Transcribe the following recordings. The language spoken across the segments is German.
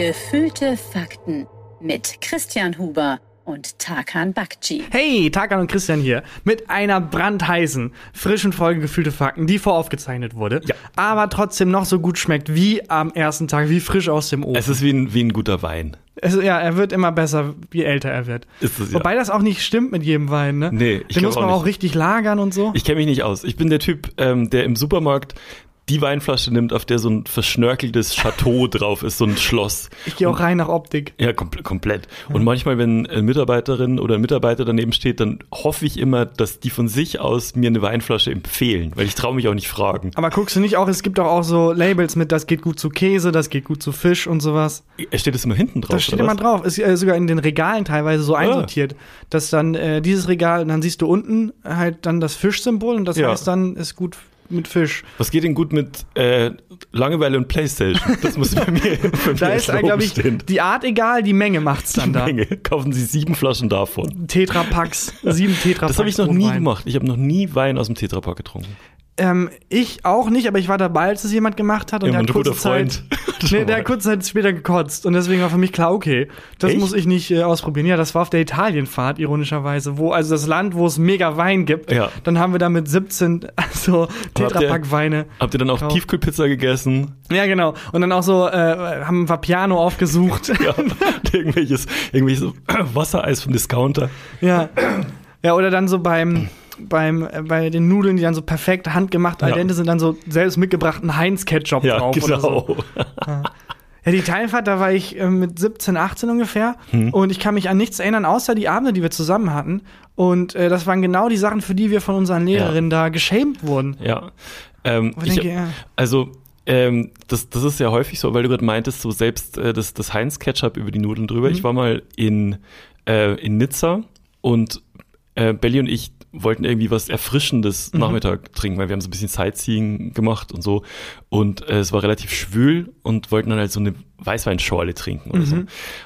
Gefühlte Fakten mit Christian Huber und Tarkan Bakci. Hey, Tarkan und Christian hier mit einer brandheißen, frischen Folge Gefühlte Fakten, die voraufgezeichnet wurde, Ja. aber trotzdem noch so gut schmeckt wie am ersten Tag, wie frisch aus dem Ofen. Es ist wie ein, wie ein guter Wein. Es, ja, er wird immer besser, je älter er wird. Ist es, ja. Wobei das auch nicht stimmt mit jedem Wein, ne? Nee, ich Den muss man auch auch, richtig lagern und so. Ich kenne mich nicht aus. Ich bin der Typ, ähm, der im Supermarkt die Weinflasche nimmt, auf der so ein verschnörkeltes Chateau drauf ist, so ein Schloss. Ich gehe auch rein nach Optik. Ja, komple komplett. Und manchmal, wenn eine Mitarbeiterin oder ein Mitarbeiter daneben steht, dann hoffe ich immer, dass die von sich aus mir eine Weinflasche empfehlen, weil ich traue mich auch nicht fragen. Aber guckst du nicht auch, es gibt doch auch so Labels mit, das geht gut zu Käse, das geht gut zu Fisch und sowas. Es steht das immer hinten drauf. Das steht immer was? drauf. Ist äh, sogar in den Regalen teilweise so Ah. einsortiert, dass dann äh, dieses Regal, und dann siehst du unten halt dann das Fischsymbol und das Ja. heißt dann, ist gut mit Fisch. Was geht denn gut mit äh, Langeweile und Playstation? Das muss bei mir, bei Da mir ist, glaube ich, stehen. die Art egal, die Menge macht's dann da. Menge. Kaufen Sie sieben Flaschen davon. Tetrapacks, sieben Tetrapacks. Das habe ich noch nie Rotwein. gemacht. Ich habe noch nie Wein aus dem Tetrapack getrunken. Ähm, ich auch nicht, aber ich war dabei, als es jemand gemacht hat und Ja, der hat kurze Zeit, nee, der hat kurze Zeit später gekotzt und deswegen war für mich klar, okay, das Echt? muss ich nicht äh, ausprobieren. Ja, das war auf der Italienfahrt, ironischerweise, wo, also das Land, wo es mega Wein gibt. Ja. Dann haben wir da mit 17, also Tetrapack-Weine. Habt ihr dann auch Gekauft. Tiefkühlpizza gegessen? Ja, genau. Und dann auch so, äh, haben wir Piano aufgesucht. Ja, irgendwelches, irgendwelches Wassereis vom Discounter. ja. Ja, oder dann so beim, beim, äh, bei den Nudeln, die dann so perfekt handgemacht al Ja. dente sind, dann so selbst mitgebrachten Heinz-Ketchup Ja, drauf oder so. genau. Ja, die Teilfahrt, da war ich äh, mit 17, 18 ungefähr. Hm. Und ich kann mich an nichts erinnern, außer die Abende, die wir zusammen hatten. Und äh, das waren genau die Sachen, für die wir von unseren Lehrerinnen da geschämt wurden. Ja. Ähm, ich, denke, ja. also, ähm, das, das ist ja häufig so, weil du gerade meintest, so selbst äh, das, das Heinz-Ketchup über die Nudeln drüber. Mhm. Ich war mal in, äh, in Nizza und äh, Belly und ich wollten irgendwie was Erfrischendes Mhm. Nachmittag trinken, weil wir haben so ein bisschen Sightseeing gemacht und so. Und äh, es war relativ schwül und wollten dann halt so eine Weißweinschorle trinken oder Mhm. so.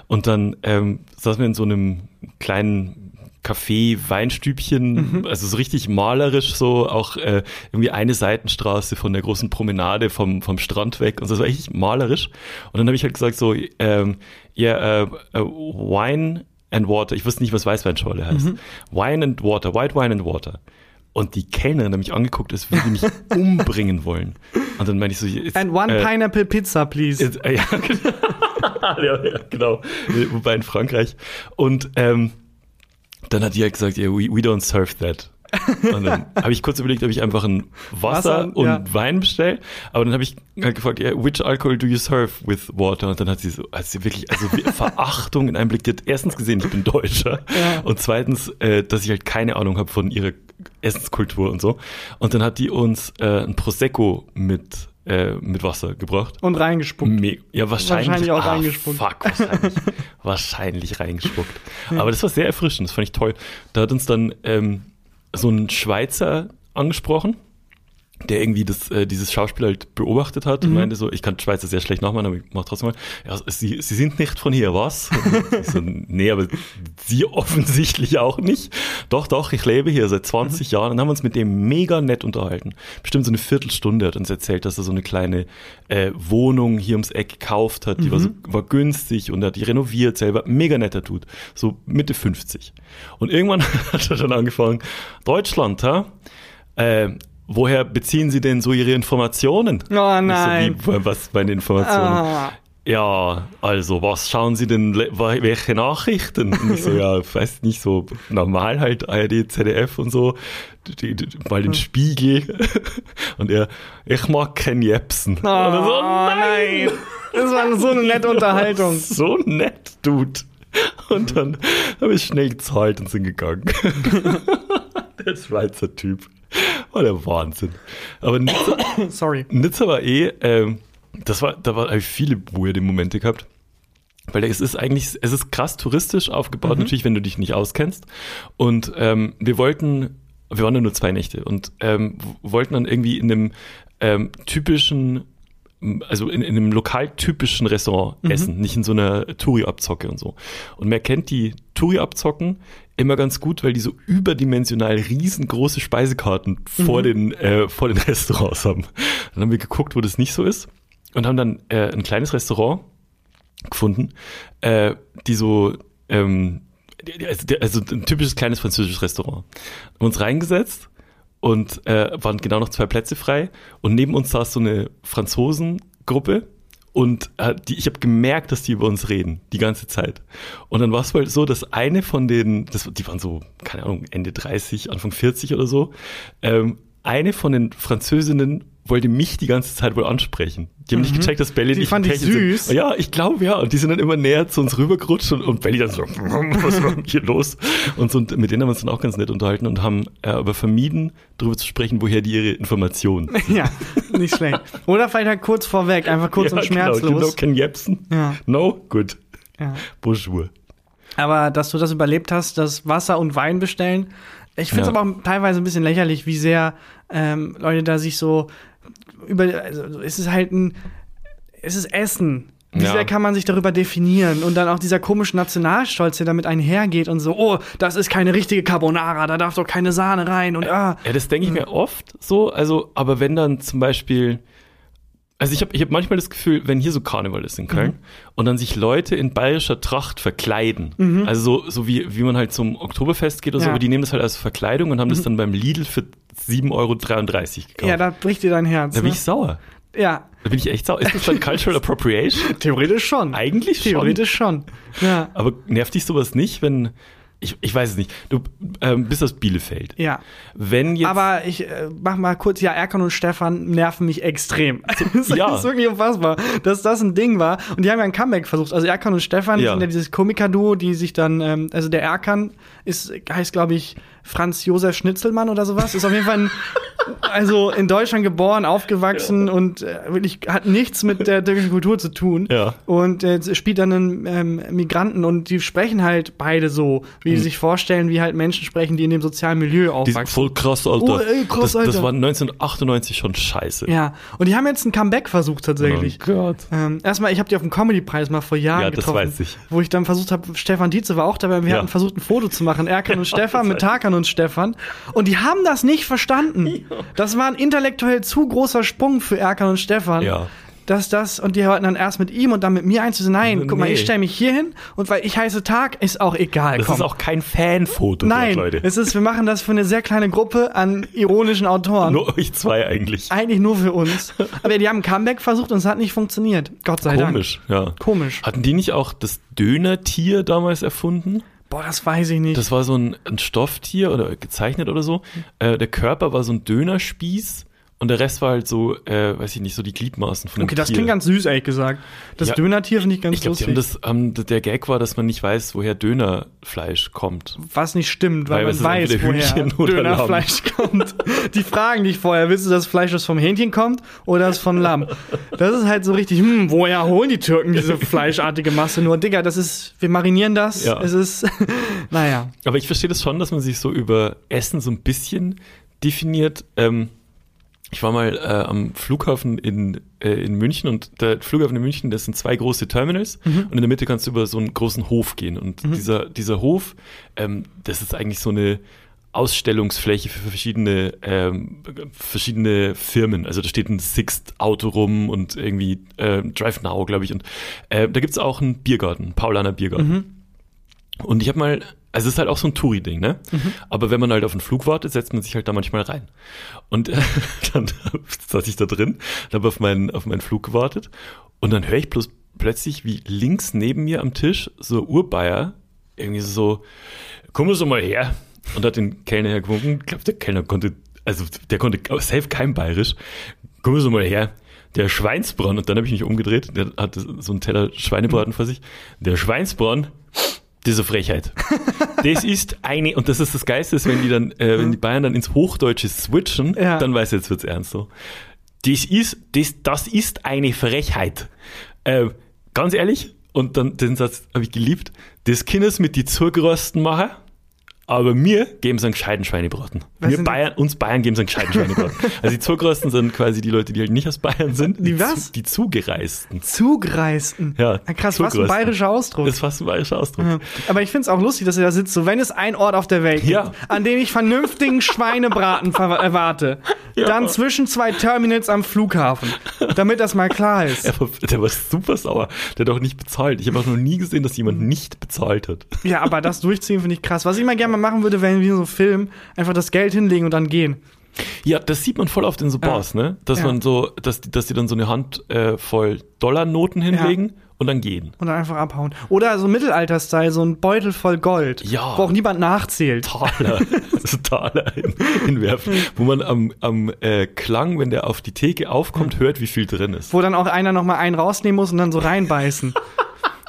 Und dann ähm, saßen wir in so einem kleinen Café, Weinstübchen, also so richtig malerisch so, auch äh, irgendwie eine Seitenstraße von der großen Promenade vom, vom Strand weg und so, das war echt malerisch. Und dann habe ich halt gesagt so, ähm, ja, äh, äh, Wine and Water, ich wusste nicht, was Weißweinschorle heißt. Wine and Water, White Wine and Water. Und die Kellnerin hat mich angeguckt, als würde die mich umbringen wollen. Und dann meine ich so, jetzt, And one äh, pineapple pizza, please. Jetzt, äh, ja, genau. ja, ja, genau. Wobei in Frankreich. Und ähm, dann hat die halt gesagt, yeah, we, we don't serve that. Und dann habe ich kurz überlegt, ob ich einfach ein Wasser, Wasser, und ja. Wein bestelle. Aber dann habe ich halt gefragt, yeah, which alcohol do you serve with water? Und dann hat sie so, hat sie wirklich, also Verachtung in einem Blick. Die hat erstens gesehen, ich bin Deutscher. Ja. Und zweitens, äh, dass ich halt keine Ahnung habe von ihrer Essenskultur und so. Und dann hat die uns äh, ein Prosecco mit, äh, mit Wasser gebracht. und reingespuckt. Me ja, wahrscheinlich, Wahrscheinlich auch ah, reingespuckt. Fuck, wahrscheinlich, wahrscheinlich reingespuckt. Aber das war sehr erfrischend, das fand ich toll. Da hat uns dann ähm, so ein Schweizer angesprochen, der irgendwie das, äh, dieses Schauspiel halt beobachtet hat Mhm. und meinte so, ich kann Schweizer sehr schlecht nachmachen, aber ich mach trotzdem mal. Ja, Sie, Sie sind nicht von hier, was? So, nee, aber Sie offensichtlich auch nicht. Doch, doch, ich lebe hier seit 20 Mhm. Jahren und haben uns mit dem mega nett unterhalten. Bestimmt so eine Viertelstunde hat uns erzählt, dass er so eine kleine äh, Wohnung hier ums Eck gekauft hat, die war, so, Mhm. war günstig und er hat die renoviert selber. Mega netter Tut. So Mitte 50. Und irgendwann hat er dann angefangen, Deutschland, ha? Äh, woher beziehen Sie denn so Ihre Informationen? Oh nein. So, wie, was meine Informationen? Ah. Ja, also, was schauen Sie denn, welche Nachrichten? Und ich so, ja, weiß nicht, so normal halt ARD, ZDF und so, die, die, mal den Spiegel. Und er, ich mag Ken Jebsen. Oh, so, nein. Das war so eine nette Unterhaltung. So nett, Dude. Und dann habe ich schnell gezahlt und sind gegangen. der Schweizer Typ. War der Wahnsinn. Aber Nizza, Sorry. Nizza war eh, ähm, das war, da war ich viele weirde Momente gehabt. Weil es ist eigentlich, es ist krass touristisch aufgebaut, natürlich, wenn du dich nicht auskennst. Und ähm, wir wollten, wir waren ja nur zwei Nächte und ähm, wollten dann irgendwie in einem ähm, typischen, also in, in einem lokaltypischen Restaurant essen, nicht in so einer Touri-Abzocke und so. Und man kennt die Touri-Abzocken immer ganz gut, weil die so überdimensional riesengroße Speisekarten vor, den, äh, vor den Restaurants haben. Dann haben wir geguckt, wo das nicht so ist und haben dann äh, ein kleines Restaurant gefunden, äh, die so, ähm, also, also ein typisches kleines französisches Restaurant. Haben uns reingesetzt und äh, waren genau noch zwei Plätze frei und neben uns saß so eine Franzosengruppe und äh, die, ich habe gemerkt, dass die über uns reden, die ganze Zeit. Und dann war es halt so, dass eine von denen, das, die waren so, keine Ahnung, Ende 30, Anfang 40 oder so, ähm, eine von den Französinnen wollte mich die ganze Zeit wohl ansprechen. Die haben nicht Mhm. gecheckt, dass Belly Die nicht fand ich Pärchen sind. süß. Ja, ich glaube ja. Und die sind dann immer näher zu uns rübergerutscht und, und Belly dann so, was war denn hier los? Und, so, und mit denen haben wir uns dann auch ganz nett unterhalten und haben äh, aber vermieden, darüber zu sprechen, woher die ihre Informationen. Ja, nicht schlecht. Oder vielleicht halt kurz vorweg, einfach kurz und Genau, you know schmerzlos. Ken Jebsen? Ja. No? Gut. Ja. Bonjour. Aber dass du das überlebt hast, das Wasser und Wein bestellen. Ich finde es Ja. aber auch teilweise ein bisschen lächerlich, wie sehr ähm, Leute da sich so über. Also es ist halt ein. Es ist Essen. Wie Ja. sehr kann man sich darüber definieren? Und dann auch dieser komische Nationalstolz, der damit einhergeht und so, oh, das ist keine richtige Carbonara, da darf doch keine Sahne rein und ah. Ja, das denke ich mir oft so. Also, aber wenn dann zum Beispiel, also ich habe ich hab manchmal das Gefühl, wenn hier so Karneval ist in Köln und dann sich Leute in bayerischer Tracht verkleiden, also so, so wie, wie man halt zum Oktoberfest geht oder so, Ja. aber die nehmen das halt als Verkleidung und haben das dann beim Lidl für 7,33 Euro gekauft. Ja, da bricht dir dein Herz. da bin Ne? ich sauer. Ja, Da bin ich echt sauer. Ist das dann Cultural Appropriation? theoretisch schon. Eigentlich schon. Theoretisch schon. Ja. Aber nervt dich sowas nicht, wenn, ich, ich weiß es nicht, du ähm, bist aus Bielefeld. Ja. Wenn jetzt, Aber ich äh, mach mal kurz, ja, Erkan und Stefan nerven mich extrem. das Ja. ist wirklich unfassbar, dass das ein Ding war. Und die haben ja ein Comeback versucht. Also Erkan und Stefan Ja. sind ja dieses Komiker-Duo, die sich dann, ähm, also der Erkan ist, heißt, glaube ich, Franz Josef Schnitzelmann oder sowas. Ist auf jeden Fall ein, also in Deutschland geboren, aufgewachsen und äh, wirklich hat nichts mit der türkischen Kultur zu tun. Ja. Und äh, spielt dann einen ähm, Migranten und die sprechen halt beide so, wie sie sich vorstellen, wie halt Menschen sprechen, die in dem sozialen Milieu die aufwachsen. sind voll krass, Alter. Oh, ey, krass, das, Alter. das war 1998 schon scheiße. Ja, und die haben jetzt ein Comeback versucht tatsächlich. Oh Gott. Ähm, erstmal, ich habe die auf dem Comedy-Preis mal vor Jahren Ja, das getroffen. weiß ich. Wo ich dann versucht habe, Stefan Dietze war auch dabei, wir Ja. hatten versucht, ein Foto zu machen, Erkan und Stefan das mit weiß Tarkan und Stefan. Und die haben das nicht verstanden. Das war ein intellektuell zu großer Sprung für Erkan und Stefan. Ja. Dass das, und die wollten dann erst mit ihm und dann mit mir einzusehen, nein, guck mal, Nee. ich stelle mich hier hin und weil ich heiße Tag, ist auch egal. Das komm. ist auch kein Fanfoto, Nein, dort, Leute. es ist, wir machen das für eine sehr kleine Gruppe an ironischen Autoren. Nur euch zwei eigentlich. Eigentlich nur für uns. Aber die haben ein Comeback versucht und es hat nicht funktioniert. Gott sei Komisch, ja. Dank. Komisch. Hatten die nicht auch das Dönertier damals erfunden? Boah, das weiß ich nicht. Das war so ein, ein Stofftier oder gezeichnet oder so. Äh, der Körper war so ein Dönerspieß und der Rest war halt so, äh, weiß ich nicht, so die Gliedmaßen von dem okay, das Tier. klingt ganz süß, ehrlich gesagt. Das Ja. Dönertier finde ich ganz ich glaube, die lustig. haben das, haben, der Gag war, dass man nicht weiß, woher Dönerfleisch kommt. was nicht stimmt, weil, Weil man weiß, woher Dönerfleisch kommt. Die fragen dich vorher, willst du das Fleisch, das vom Hähnchen kommt oder das von Lamm? Das ist halt so richtig, hm, woher holen die Türken diese fleischartige Masse nur? Digga, das ist, wir marinieren das. Ja. Es ist, naja. Aber ich verstehe das schon, dass man sich so über Essen so ein bisschen definiert. Ähm, ich war mal äh, am Flughafen in, äh, in München und der Flughafen in München, das sind zwei große Terminals und in der Mitte kannst du über so einen großen Hof gehen. Und dieser, dieser Hof, ähm, das ist eigentlich so eine Ausstellungsfläche für verschiedene, ähm, verschiedene Firmen. Also da steht ein Sixt-Auto rum und irgendwie äh, Drive Now, glaube ich. Und äh, da gibt's auch einen Biergarten, Paulaner Biergarten. Und ich habe mal, also es ist halt auch so ein Touri-Ding, ne? Aber wenn man halt auf einen Flug wartet, setzt man sich halt da manchmal rein. Und äh, dann saß ich da drin, habe auf meinen, auf meinen Flug gewartet und dann höre ich bloß plötzlich, wie links neben mir am Tisch so Urbayer irgendwie so, komm so mal her. Und hat den Kellner hergewunken. Ich glaube, der Kellner konnte, also der konnte safe kein Bayerisch. Komm so mal her. Der Schweinsbronn, und dann habe ich mich umgedreht, der hatte so einen Teller Schweinebraten vor sich. Der Schweinsbronn, diese Frechheit. Das ist eine, und das ist das Geiste, ist, wenn die dann, äh, wenn die Bayern dann ins Hochdeutsche switchen, Ja. dann weiß ich, jetzt wird's ernst so. Das ist, das, das ist eine Frechheit. Äh, ganz ehrlich, und dann den Satz habe ich geliebt, das Kindes mit die Zugerosten machen, Aber mir geben sie einen gescheiten Schweinebraten. Was Bayern, uns Bayern geben sie einen gescheiten Schweinebraten. also die Zugrösten sind quasi die Leute, die halt nicht aus Bayern sind. Die Zu- was? Die Zugereisten. Zugreisten. Ja, Ah, krass, was ein bayerischer Ausdruck. Das ist fast ein bayerischer Ausdruck. Ja. Aber ich finde es auch lustig, dass ihr da sitzt, so wenn es ein Ort auf der Welt gibt, Ja. an dem ich vernünftigen Schweinebraten erwarte, Ja. dann zwischen zwei Terminals am Flughafen, damit das mal klar ist. Der war, der war super sauer. Der hat auch nicht bezahlt. Ich habe auch noch nie gesehen, dass jemand nicht bezahlt hat. Ja, aber das durchziehen finde ich krass. Was ich mal gerne mal machen würde, wie in so Film, einfach das Geld hinlegen und dann gehen. Ja, das sieht man voll oft in so Bars, ne? Dass Ja. man so, dass, die- dass die dann so eine Hand äh, voll Dollarnoten hinlegen und dann gehen. Und dann einfach abhauen. Oder so Mittelalter-Style, so ein Beutel voll Gold, Ja. wo auch niemand nachzählt. Taler, also Taler hin, hinwerfen, wo man am, am äh, Klang, wenn der auf die Theke aufkommt, hört, wie viel drin ist. Wo dann auch einer nochmal einen rausnehmen muss und dann so reinbeißen.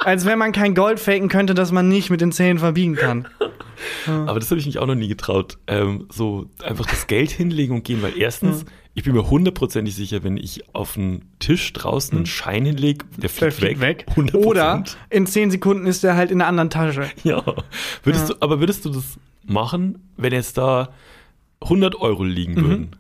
Als wenn man kein Gold faken könnte, das man nicht mit den Zähnen verbiegen kann. Aber das habe ich mich auch noch nie getraut. Ähm, so einfach das Geld hinlegen und gehen, weil erstens, ich bin mir hundertprozentig sicher, wenn ich auf einen Tisch draußen einen Schein hinlege, der Der fliegt, fliegt weg. 100%. Oder in 10 Sekunden ist der halt in einer anderen Tasche. Ja. Würdest Ja. du, aber würdest du das machen, wenn jetzt da 100 Euro liegen Mhm. würden?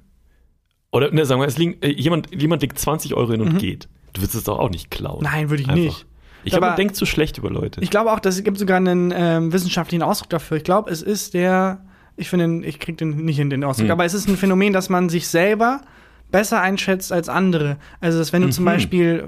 Oder, ne, sagen wir, es liegen, äh, jemand, jemand legt 20 Euro hin und Mhm. geht. Du würdest es doch auch nicht klauen. Nein, würde ich Einfach. nicht. Ich glaube, man denkt zu schlecht über Leute. Ich glaube auch, dass es gibt sogar einen ähm, wissenschaftlichen Ausdruck dafür. Ich glaube, es ist der, ich finde, ich krieg den nicht in den Ausdruck, Hm. aber es ist ein Phänomen, dass man sich selber besser einschätzt als andere. Also, dass wenn du zum Mhm. Beispiel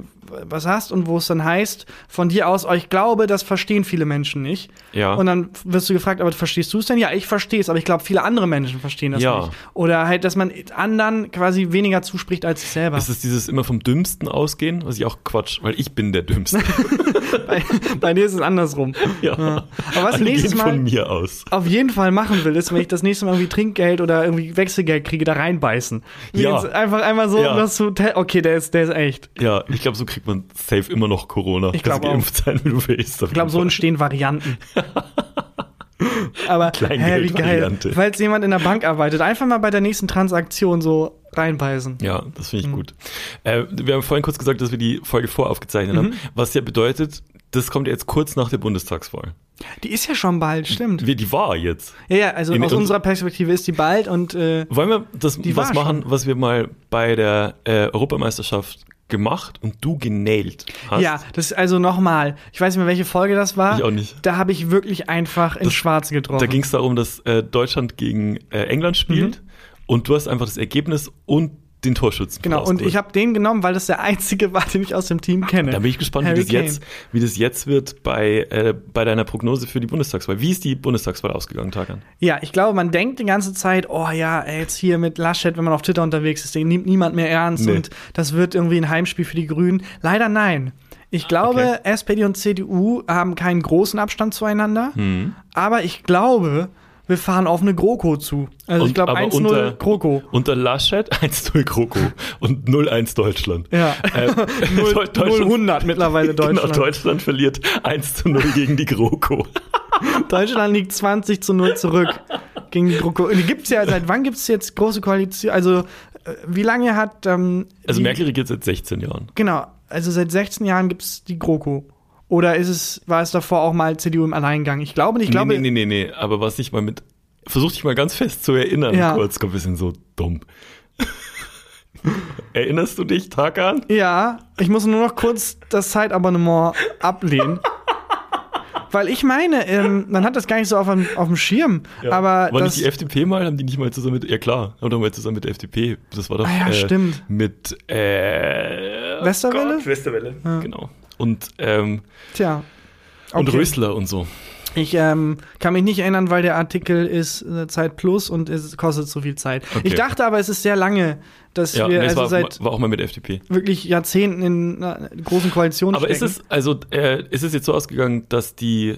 was hast und wo es dann heißt, von dir aus, oh, ich glaube, das verstehen viele Menschen nicht. ja. Und dann wirst du gefragt, aber verstehst du es denn? Ja, ich verstehe es, aber ich glaube, viele andere Menschen verstehen das Ja. nicht. Oder halt, dass man anderen quasi weniger zuspricht als sich selber. ist es dieses immer vom Dümmsten ausgehen, was ich auch Quatsch, weil ich bin der Dümmste. bei, bei dir ist es andersrum. ja. Aber was Alle nächstes Mal von mir aus. auf jeden Fall machen will, ist, wenn ich das nächste Mal irgendwie Trinkgeld oder irgendwie Wechselgeld kriege, da reinbeißen. Ja. Jetzt Einfach, einfach so, Ja. dass du, okay, der ist, der ist echt. Ja, ich glaube, so kriegt man safe immer noch Corona. Ich Kannst glaub auch. geimpft sein, wie du willst. Ich glaube, so entstehen Varianten. Aber hä, wie geil. Falls jemand in der Bank arbeitet, einfach mal bei der nächsten Transaktion so reinbeißen. Ja, das finde ich Mhm. gut. Äh, wir haben vorhin kurz gesagt, dass wir die Folge voraufgezeichnet Mhm. haben, was ja bedeutet, das kommt jetzt kurz nach der Bundestagswahl. Die ist ja schon bald, stimmt. Wie, die war jetzt. Ja, ja, also In aus uns- unserer Perspektive ist die bald und äh, Wollen wir das was machen, was wir mal bei der äh, Europameisterschaft gemacht und du genailt hast? ja, das ist also nochmal, ich weiß nicht mehr, welche Folge das war. Ich auch nicht. Da habe ich wirklich einfach ins Das- Schwarze getroffen. Da ging es darum, dass äh, Deutschland gegen äh, England spielt Mhm. und du hast einfach das Ergebnis und den Torschützen. Genau, und ich habe den genommen, weil das der einzige war, den ich aus dem Team kenne. Da bin ich gespannt, wie das, jetzt, wie das jetzt wird bei, äh, bei deiner Prognose für die Bundestagswahl. Wie ist die Bundestagswahl ausgegangen, Tagan? Ja, ich glaube, man denkt die ganze Zeit, oh ja, ey, jetzt hier mit Laschet, wenn man auf Twitter unterwegs ist, den nimmt niemand mehr ernst Nee. und das wird irgendwie ein Heimspiel für die Grünen. Leider nein. Ich glaube, Okay. SPD und CDU haben keinen großen Abstand zueinander, Hm. aber ich glaube, wir fahren auf eine GroKo zu. Also ich Und- glaube aber 1-0 unter- GroKo. Unter Laschet 1-0 GroKo und 0-1 Deutschland. Ja. Äh, 0, Deutschland, 100 mittlerweile Deutschland. Genau, Deutschland verliert 1 zu 0 gegen die GroKo. Deutschland liegt 20 zu 0 zurück gegen die GroKo. Und die gibt's ja, seit wann gibt's jetzt große Koalition? Also, äh, wie lange hat. Ähm, Also die, Merkel regiert seit 16 Jahren. Genau, also seit 16 Jahren gibt's die GroKo. Oder ist es, war es davor auch mal CDU im Alleingang? Ich glaube nicht, ich glaube. nee, nee, nee, nee, nee. Aber was ich mal mit. Versuch dich mal ganz fest zu erinnern, Ja. kurz. Komm, wir sind so dumm. Erinnerst du dich, Tagan? Ja, ich muss nur noch kurz das Zeitabonnement ablehnen. Weil ich meine, ähm, man hat das gar nicht so auf dem, auf dem Schirm. Aber war das, nicht die FDP mal? Haben die nicht mal zusammen mit. Ja, klar, haben doch mal zusammen mit der FDP. Das war doch. Ah ja, äh, stimmt. Mit. Äh, Westerwelle? Gott, Westerwelle. Genau. Und, ähm, Tja. und Okay. Rösler und so. Ich ähm, kann mich nicht erinnern, weil der Artikel ist äh, Zeit plus und es kostet so viel Zeit. Okay. Ich dachte aber, es ist sehr lange, dass Ja, wir nee, also war, seit war auch mal mit FDP. wirklich Jahrzehnten in einer großen Koalition Aber ist stecken. es, also, äh, ist es jetzt so ausgegangen, dass die,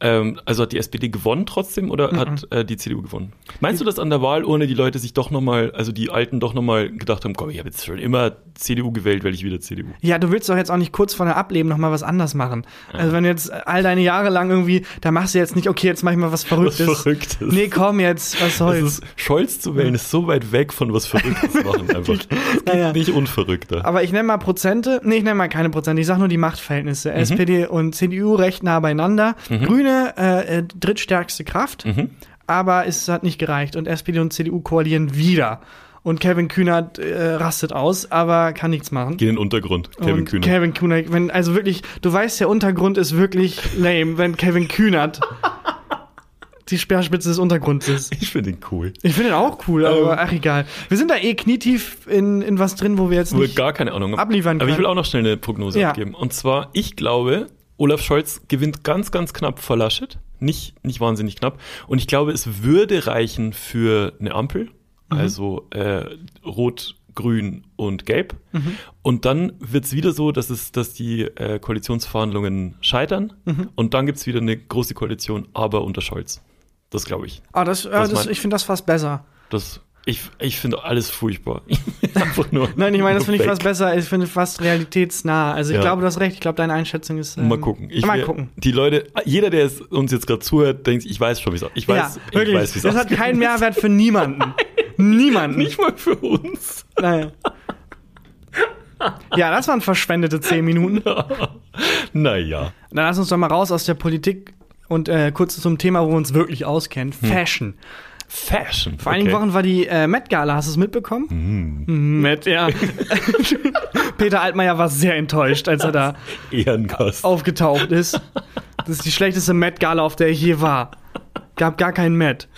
ähm, also hat die SPD gewonnen trotzdem oder hat äh, die CDU gewonnen? Meinst du, dass an der Wahlurne die Leute sich doch nochmal, also die Alten doch nochmal gedacht haben, komm, ich habe jetzt schon immer CDU gewählt, weil ich wieder CDU. Ja, du willst doch jetzt auch nicht kurz vor der Ableben noch mal was anders machen. Also wenn du jetzt all deine Jahre lang irgendwie, da machst du jetzt nicht, okay, jetzt mach ich mal was Verrücktes. Was Verrücktes. Nee, komm jetzt, was soll's. ist, Scholz zu wählen ist so weit weg von was Verrücktes machen einfach. Es gibt Ja, ja. nicht unverrückter. Aber ich nenne mal Prozente. Nee, ich nenne mal keine Prozente. Ich sage nur die Machtverhältnisse. SPD und CDU recht nah beieinander. Grüne äh, äh, drittstärkste Kraft. Mhm. aber es hat nicht gereicht und SPD und CDU koalieren wieder. Und Kevin Kühnert äh, rastet aus, aber kann nichts machen. Geh in den Untergrund, Kevin und Kühner. Kevin Kühnert, wenn, also wirklich, du weißt, der Untergrund ist wirklich lame, wenn Kevin Kühnert die Speerspitze des Untergrunds ist. ich finde ihn cool. Ich finde den auch cool, aber ach egal. Wir sind da eh knietief in, in was drin, wo wir jetzt nicht gar keine Ahnung abliefern Aber ich will können. auch noch schnell eine Prognose Ja. abgeben. Und zwar, ich glaube, Olaf Scholz gewinnt ganz, ganz knapp vor Laschet. Nicht, nicht wahnsinnig knapp. Und ich glaube, es würde reichen für eine Ampel. Mhm. Also äh, Rot, Grün und Gelb. Mhm. Und dann wird es wieder so, dass, es, dass die äh, Koalitionsverhandlungen scheitern. Mhm. Und dann gibt es wieder eine große Koalition, aber unter Scholz. Das glaube ich. Ah, das, äh, das, ich finde das fast besser. Das, ich ich finde alles furchtbar. Nein, ich meine, das finde ich fast besser. Ich finde fast realitätsnah. Also ich Ja. glaube, du hast recht. Ich glaube, deine Einschätzung ist. ähm, Mal gucken. Ich mal wär- gucken. Die Leute, jeder, der uns jetzt gerade zuhört, denkt, ich weiß schon, wie es Ich weiß, ja, ich weiß, wie es das hat keinen Mehrwert für niemanden. Niemanden. Nicht mal für uns. Nein. Ja, das waren verschwendete zehn Minuten. Naja. Dann lass uns doch mal raus aus der Politik und äh, kurz zum Thema, wo wir uns wirklich auskennen. Fashion. Fashion. Vor einigen Hm. okay. Wochen war die äh, Met Gala, hast du es mitbekommen? Mhm. Met, ja. Peter Altmaier war sehr enttäuscht, als er da Ehrengast. aufgetaucht ist. Das ist die schlechteste Met Gala, auf der ich je war. Gab gar keinen Met.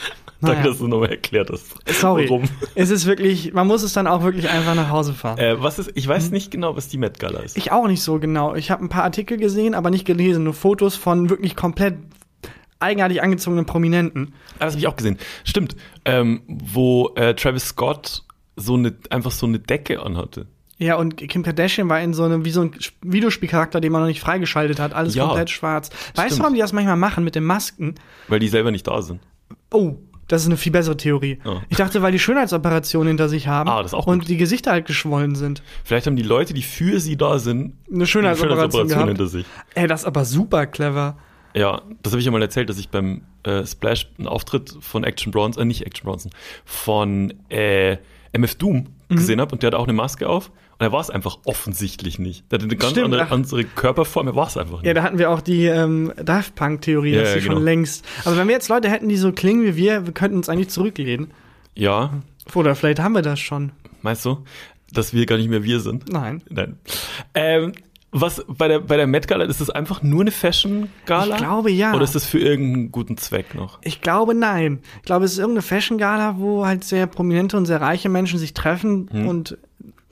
Danke, Naja. dass du nochmal erklärt hast. Sorry. Warum. Es ist wirklich, man muss es dann auch wirklich einfach nach Hause fahren. Äh, was ist, ich weiß nicht genau, was die Met Gala ist. Ich auch nicht so genau. Ich habe ein paar Artikel gesehen, aber nicht gelesen. Nur Fotos von wirklich komplett eigenartig angezogenen Prominenten. Ah, das habe ich auch gesehen. Stimmt. Ähm, wo äh, Travis Scott so eine, einfach so eine Decke anhatte. Ja, und Kim Kardashian war in so einem, wie so ein Videospielcharakter, den man noch nicht freigeschaltet hat. Alles Ja. komplett schwarz. Weißt Stimmt. du, warum die das manchmal machen mit den Masken? Weil die selber nicht da sind. Oh, das ist eine viel bessere Theorie. Oh. Ich dachte, weil die Schönheitsoperationen hinter sich haben Ah, das auch und die Gesichter halt geschwollen sind. Vielleicht haben die Leute, die für sie da sind, Eine Schönheitsoperation gehabt. hinter sich. Ey, das ist aber super clever. Ja, das habe ich ja mal erzählt, dass ich beim äh, Splash einen Auftritt von Action Bronson, äh, nicht Action Bronson, von äh, MF Doom Mhm. gesehen habe und der hat auch eine Maske auf und er war es einfach offensichtlich nicht. Der hatte eine ganz Stimmt, andere, ach. andere Körperform, er war es einfach nicht. Ja, da hatten wir auch die ähm, Daft Punk-Theorie, Ja, dass ja, sie schon genau. längst. Aber wenn wir jetzt Leute hätten, die so klingen wie wir, wir könnten uns eigentlich zurücklehnen. ja, Oder vielleicht haben wir das schon. meinst du, dass wir gar nicht mehr wir sind? Nein. Nein. Ähm, was bei der, bei der Met Gala, ist das einfach nur eine Fashion-Gala? Ich glaube, ja. Oder ist das für irgendeinen guten Zweck noch? Ich glaube, nein. Ich glaube, es ist irgendeine Fashion-Gala, wo halt sehr prominente und sehr reiche Menschen sich treffen Hm. und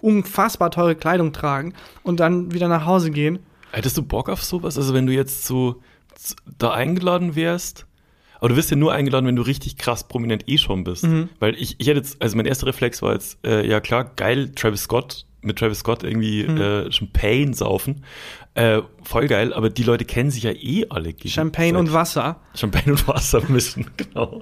unfassbar teure Kleidung tragen und dann wieder nach Hause gehen. Hättest du Bock auf sowas? Also wenn du jetzt so da eingeladen wärst, aber du wirst ja nur eingeladen, wenn du richtig krass prominent eh schon bist. Mhm. Weil ich, ich hätte jetzt, also mein erster Reflex war jetzt, äh, ja klar, geil, Travis Scott, mit Travis Scott irgendwie Mhm. äh, Champagne saufen. Äh, voll geil, aber die Leute kennen sich ja eh alle gegenseitig. Champagne und Wasser. Champagne und Wasser mischen, genau.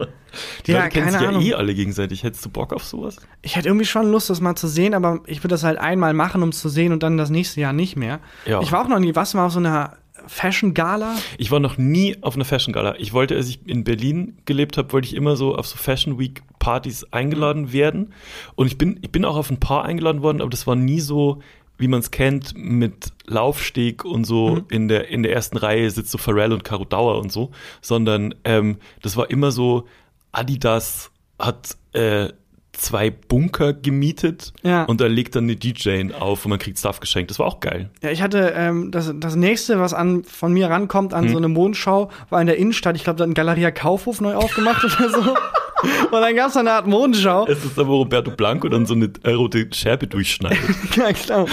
Die Ja, Leute kennen sich Ahnung. ja eh alle gegenseitig. Hättest du Bock auf sowas? Ich hätte irgendwie schon Lust, das mal zu sehen, aber ich würde das halt einmal machen, um es zu sehen und dann das nächste Jahr nicht mehr. Ja. Ich war auch noch nie, was mal auf so einer Fashion-Gala? Ich war noch nie auf einer Fashion Gala. Ich wollte, als ich in Berlin gelebt habe, wollte ich immer so auf so Fashion Week Partys eingeladen werden. Und ich bin, ich bin auch auf ein paar eingeladen worden, aber das war nie so, wie man es kennt, mit Laufsteg und so Mhm. in der in der ersten Reihe sitzt so Pharrell und Caro Dauer und so, sondern ähm, das war immer so, Adidas hat äh, zwei Bunker gemietet Ja. und da legt dann eine DJ auf und man kriegt Stuff geschenkt. Das war auch geil. Ja, ich hatte ähm, das, das nächste, was an von mir rankommt an Hm. so eine Mondschau, war in der Innenstadt. Ich glaube, da hat ein Galeria Kaufhof neu aufgemacht oder so. Und dann gab es eine Art Mondschau. Es ist aber Roberto Blanco dann so eine rote Scherbe durchschneidet. ja, klar.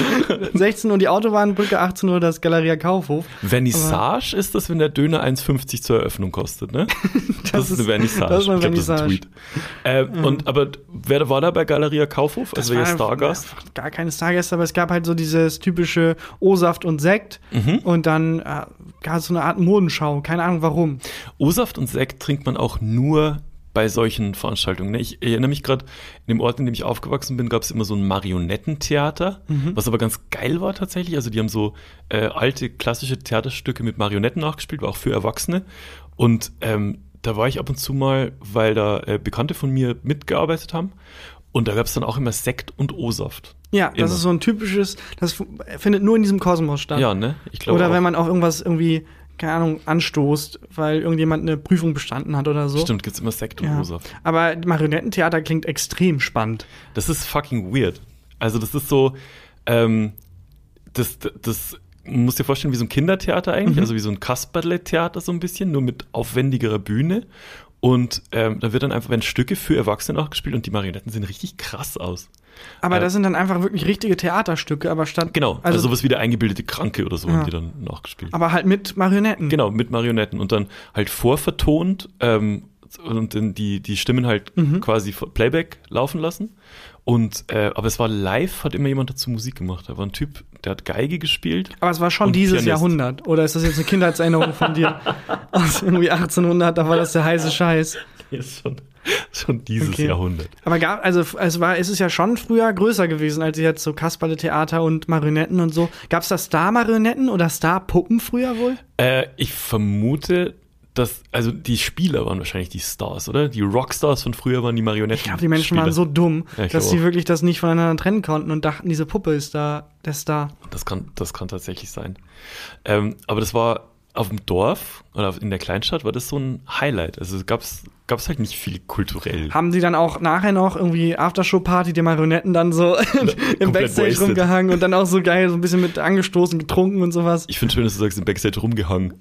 16 Uhr die Autobahnbrücke, 18 Uhr das Galeria Kaufhof. Vernissage ist das, wenn der Döner 1,50 zur Eröffnung kostet, ne? Das, ist eine Vernissage. das ist eine ich glaube, das ist ein Vernissage. Tweet. Äh, und, aber wer war da bei Galeria Kaufhof? Also welcher war Stargast? einfach Gar keine Stargäste, aber es gab halt so dieses typische O-Saft und Sekt. Mhm. Und dann äh, gab es so eine Art Modenschau. Keine Ahnung warum. O-Saft und Sekt trinkt man auch nur bei solchen Veranstaltungen. Ne? Ich erinnere mich gerade, in dem Ort, in dem ich aufgewachsen bin, gab es immer so ein Marionettentheater, was aber ganz geil war tatsächlich. Also die haben so äh, alte klassische Theaterstücke mit Marionetten nachgespielt, war auch für Erwachsene. Und ähm, da war ich ab und zu mal, weil da äh, Bekannte von mir mitgearbeitet haben. Und da gab es dann auch immer Sekt und O-Saft. Ja, das Immer. ist so ein typisches, das findet nur in diesem Kosmos statt. Ja, ne? Ich glaube Oder auch. wenn man auch irgendwas irgendwie keine Ahnung, anstoßt, weil irgendjemand eine Prüfung bestanden hat oder so. Stimmt, gibt's immer Sekt und Ja. Aber Marionettentheater klingt extrem spannend. Das ist fucking weird. Also das ist so, ähm, das, das, das muss dir vorstellen, wie so ein Kindertheater eigentlich, also wie so ein Kasperle-Theater so ein bisschen, nur mit aufwendigerer Bühne. Und ähm, da wird dann einfach, werden Stücke für Erwachsene auch gespielt und die Marionetten sehen richtig krass aus. Aber Äh, das sind dann einfach wirklich richtige Theaterstücke, aber statt. Genau, also, Also, sowas wie der eingebildete Kranke oder so Ja. haben die dann nachgespielt. aber halt mit Marionetten. Genau, mit Marionetten und dann halt vorvertont ähm, und dann die, die Stimmen halt Mhm. quasi vor- Playback laufen lassen. Und äh, aber es war live, hat immer jemand dazu Musik gemacht. Da war ein Typ, der hat Geige gespielt. Aber es war schon dieses Pianist. Jahrhundert. Oder ist das jetzt eine Kindheitserinnerung von dir? Aus irgendwie 1800, da war das der heiße Scheiß. Ist schon, schon dieses Okay. Jahrhundert. Aber gab, also es war, es ist ja schon früher größer gewesen, als jetzt so Kasperle-Theater und Marionetten und so. Gab es da Star-Marionetten oder Star-Puppen früher wohl? Äh, ich vermute, dass, also die Spieler waren wahrscheinlich die Stars, oder? Die Rockstars von früher waren die Marionetten. Ich glaube, die Menschen waren so dumm, Ja, dass sie wirklich das nicht voneinander trennen konnten und dachten, diese Puppe ist da der Star. Das kann, das kann tatsächlich sein. Ähm, aber das war auf dem Dorf oder in der Kleinstadt war das so ein Highlight. Also gab's gab's halt nicht viel kulturell. Haben die dann auch nachher noch irgendwie Aftershow-Party der Marionetten dann so im Backstage wasted. rumgehangen und dann auch so geil, so ein bisschen mit angestoßen, getrunken und sowas. Ich finde schön, dass du sagst, im Backstage rumgehangen.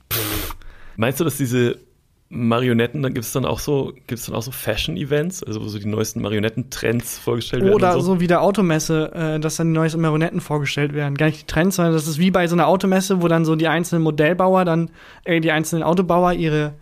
Meinst du, dass diese Marionetten, dann gibt es dann auch so, gibt's dann auch so Fashion-Events, also wo so die neuesten Marionettentrends vorgestellt werden? Oder und so wie der Automesse, äh, dass dann die neuesten Marionetten vorgestellt werden. Gar nicht die Trends, sondern das ist wie bei so einer Automesse, wo dann so die einzelnen Modellbauer dann, äh, die einzelnen Autobauer ihre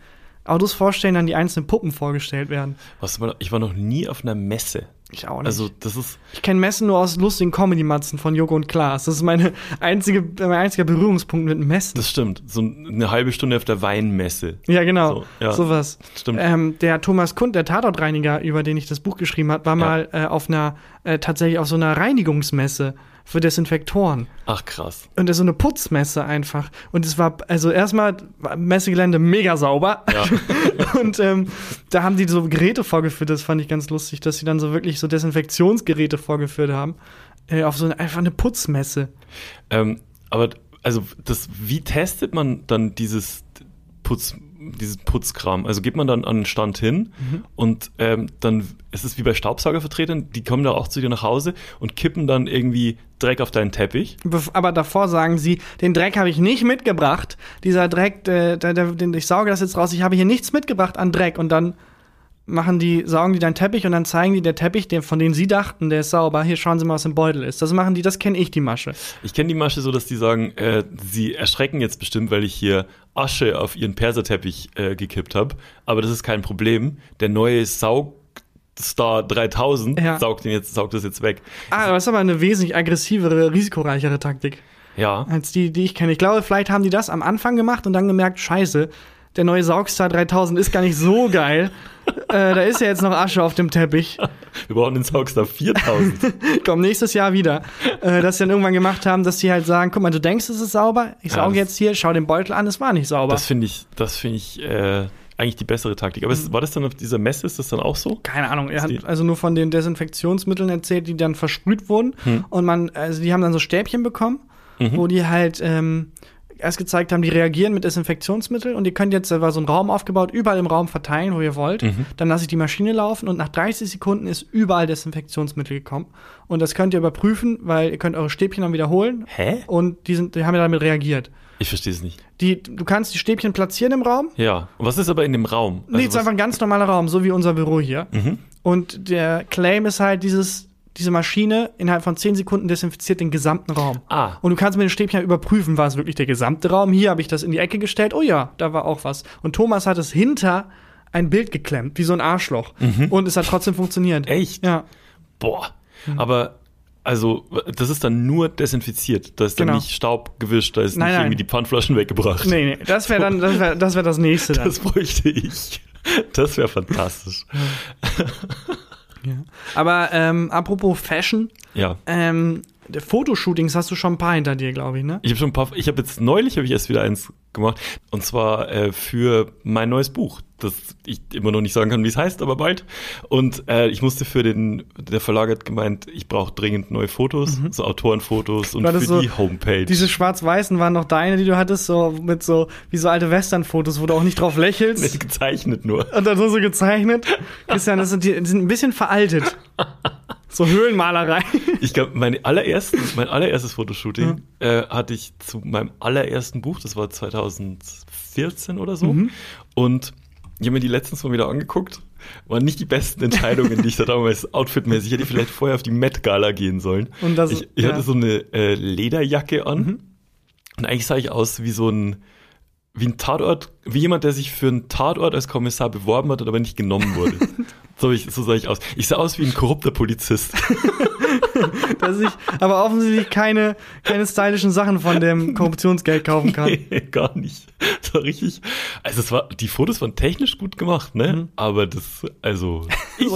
Autos vorstellen, dann die einzelnen Puppen vorgestellt werden. Was, ich war noch nie auf einer Messe. Ich auch nicht. Also das ist, ich kenne Messen nur aus lustigen Comedy-Matzen von Joko und Klaas. Das ist meine einzige, mein einziger Berührungspunkt mit Messen. das stimmt. So eine halbe Stunde auf der Weinmesse. ja, genau. So, ja. Sowas. Stimmt. Ähm, der Thomas Kund, der Tatortreiniger, über den ich das Buch geschrieben habe, war Ja. mal äh, auf einer, äh, tatsächlich auf so einer Reinigungsmesse für Desinfektoren. Ach krass. Und das ist so eine Putzmesse einfach. Und es war, also erstmal war Messegelände mega sauber. Ja. Und ähm, da haben die so Geräte vorgeführt, das fand ich ganz lustig, dass sie dann so wirklich so Desinfektionsgeräte vorgeführt haben. Äh, auf so eine, einfach eine Putzmesse. Ähm, aber also das, wie testet man dann dieses Putz, dieses Putzkram? Also geht man dann an den Stand hin Mhm. und ähm, dann ist es wie bei Staubsaugervertretern, die kommen da auch zu dir nach Hause und kippen dann irgendwie Dreck auf deinen Teppich. Aber davor sagen sie, den Dreck habe ich nicht mitgebracht. Dieser Dreck, der, der, der, den, ich sauge das jetzt raus, ich habe hier nichts mitgebracht an Dreck. Und dann machen die, saugen die deinen Teppich und dann zeigen die, der Teppich, der, von dem sie dachten, der ist sauber, hier schauen sie mal, was im Beutel ist. Das machen die, das kenne ich, die Masche. Ich kenne die Masche so, dass die sagen, äh, sie erschrecken jetzt bestimmt, weil ich hier Asche auf ihren Perserteppich äh, gekippt habe. Aber das ist kein Problem. Der neue Saugstar 3000 Ja. saugt, den jetzt, saugt das jetzt weg. Ah, das ist aber eine wesentlich aggressivere, risikoreichere Taktik Ja. als die, die ich kenne. Ich glaube, vielleicht haben die das am Anfang gemacht und dann gemerkt, scheiße, der neue Saugstar 3000 ist gar nicht so geil. äh, da ist ja jetzt noch Asche auf dem Teppich. Wir brauchen den Saugstar 4000. Komm nächstes Jahr wieder. Äh, dass sie dann irgendwann gemacht haben, dass sie halt sagen, guck mal, du denkst, es ist sauber, ich Ja, sauge das- jetzt hier, schau den Beutel an, es war nicht sauber. Das finde ich, das finde ich äh, eigentlich die bessere Taktik. Aber es, war das dann auf dieser Messe, ist das dann auch so? Keine Ahnung, er Ist hat also nur von den Desinfektionsmitteln erzählt, die dann versprüht wurden. Hm. Und man, also die haben dann so Stäbchen bekommen, Mhm. wo die halt ähm, erst gezeigt haben, die reagieren mit Desinfektionsmitteln und ihr könnt jetzt, da war so ein Raum aufgebaut, überall im Raum verteilen, wo ihr wollt. Mhm. Dann lasse ich die Maschine laufen und nach 30 Sekunden ist überall Desinfektionsmittel gekommen. Und das könnt ihr überprüfen, weil ihr könnt eure Stäbchen dann wiederholen. Hä? Und die, sind, die haben ja damit reagiert. Ich verstehe es nicht. Die, du kannst die Stäbchen platzieren im Raum. Ja. Und was ist aber in dem Raum? nee, es ist Also einfach ein ganz normaler Raum, so wie unser Büro hier. Mhm. Und der Claim ist halt dieses, diese Maschine innerhalb von 10 Sekunden desinfiziert den gesamten Raum. Ah. Und du kannst mit den Stäbchen überprüfen, war es wirklich der gesamte Raum. Hier habe ich das in die Ecke gestellt. Oh ja, da war auch was. Und Thomas hat es hinter ein Bild geklemmt, wie so ein Arschloch. Und es hat trotzdem funktioniert. Mhm. Echt? Ja. Boah. Aber, also, das ist dann nur desinfiziert. Da ist dann Genau. nicht Staub gewischt, da ist Nein, nicht nein. irgendwie die Pfandflaschen weggebracht. Nee, nee, das wäre dann, das wäre das, wär das nächste dann. Das bräuchte ich. Das wäre fantastisch. Aber ähm, apropos Fashion, Ja. ähm, Fotoshootings hast du schon ein paar hinter dir, glaube ich, ne? Ich habe schon ein paar, ich habe jetzt neulich habe ich erst wieder eins gemacht und zwar äh, für mein neues Buch, das ich immer noch nicht sagen kann, wie es heißt, aber bald. Und äh, ich musste für den, der Verlag hat gemeint, ich brauche dringend neue Fotos, mhm. so Autorenfotos und für so, die Homepage. Diese schwarz-weißen waren noch deine, die du hattest, so mit so wie so alte Western-Fotos, wo du auch nicht drauf lächelst. Nicht gezeichnet nur. Und dann so, so gezeichnet. Christian, das sind, die, die sind ein bisschen veraltet. So Höhlenmalerei. Ich glaube, mein allerersten, mein allererstes Fotoshooting ja. äh, hatte ich zu meinem allerersten Buch, das war 2014 oder so. Mhm. Und ich habe mir die letztens mal wieder angeguckt. Waren nicht die besten Entscheidungen, die ich da damals outfitmäßig hätte vielleicht vorher auf die Met Gala gehen sollen. Und das, ich, ich ja. hatte so eine äh, Lederjacke an. Mhm. Und eigentlich sah ich aus wie so ein wie ein Tatort, wie jemand, der sich für einen Tatort als Kommissar beworben hat, aber nicht genommen wurde. so, ich, so sah ich aus. Ich sah aus wie ein korrupter Polizist. Dass ich aber offensichtlich keine, keine stylischen Sachen von dem Korruptionsgeld kaufen kann. Nee, gar nicht. Das war richtig. Also es war, die Fotos waren technisch gut gemacht, ne? Mhm. Aber das, also ich,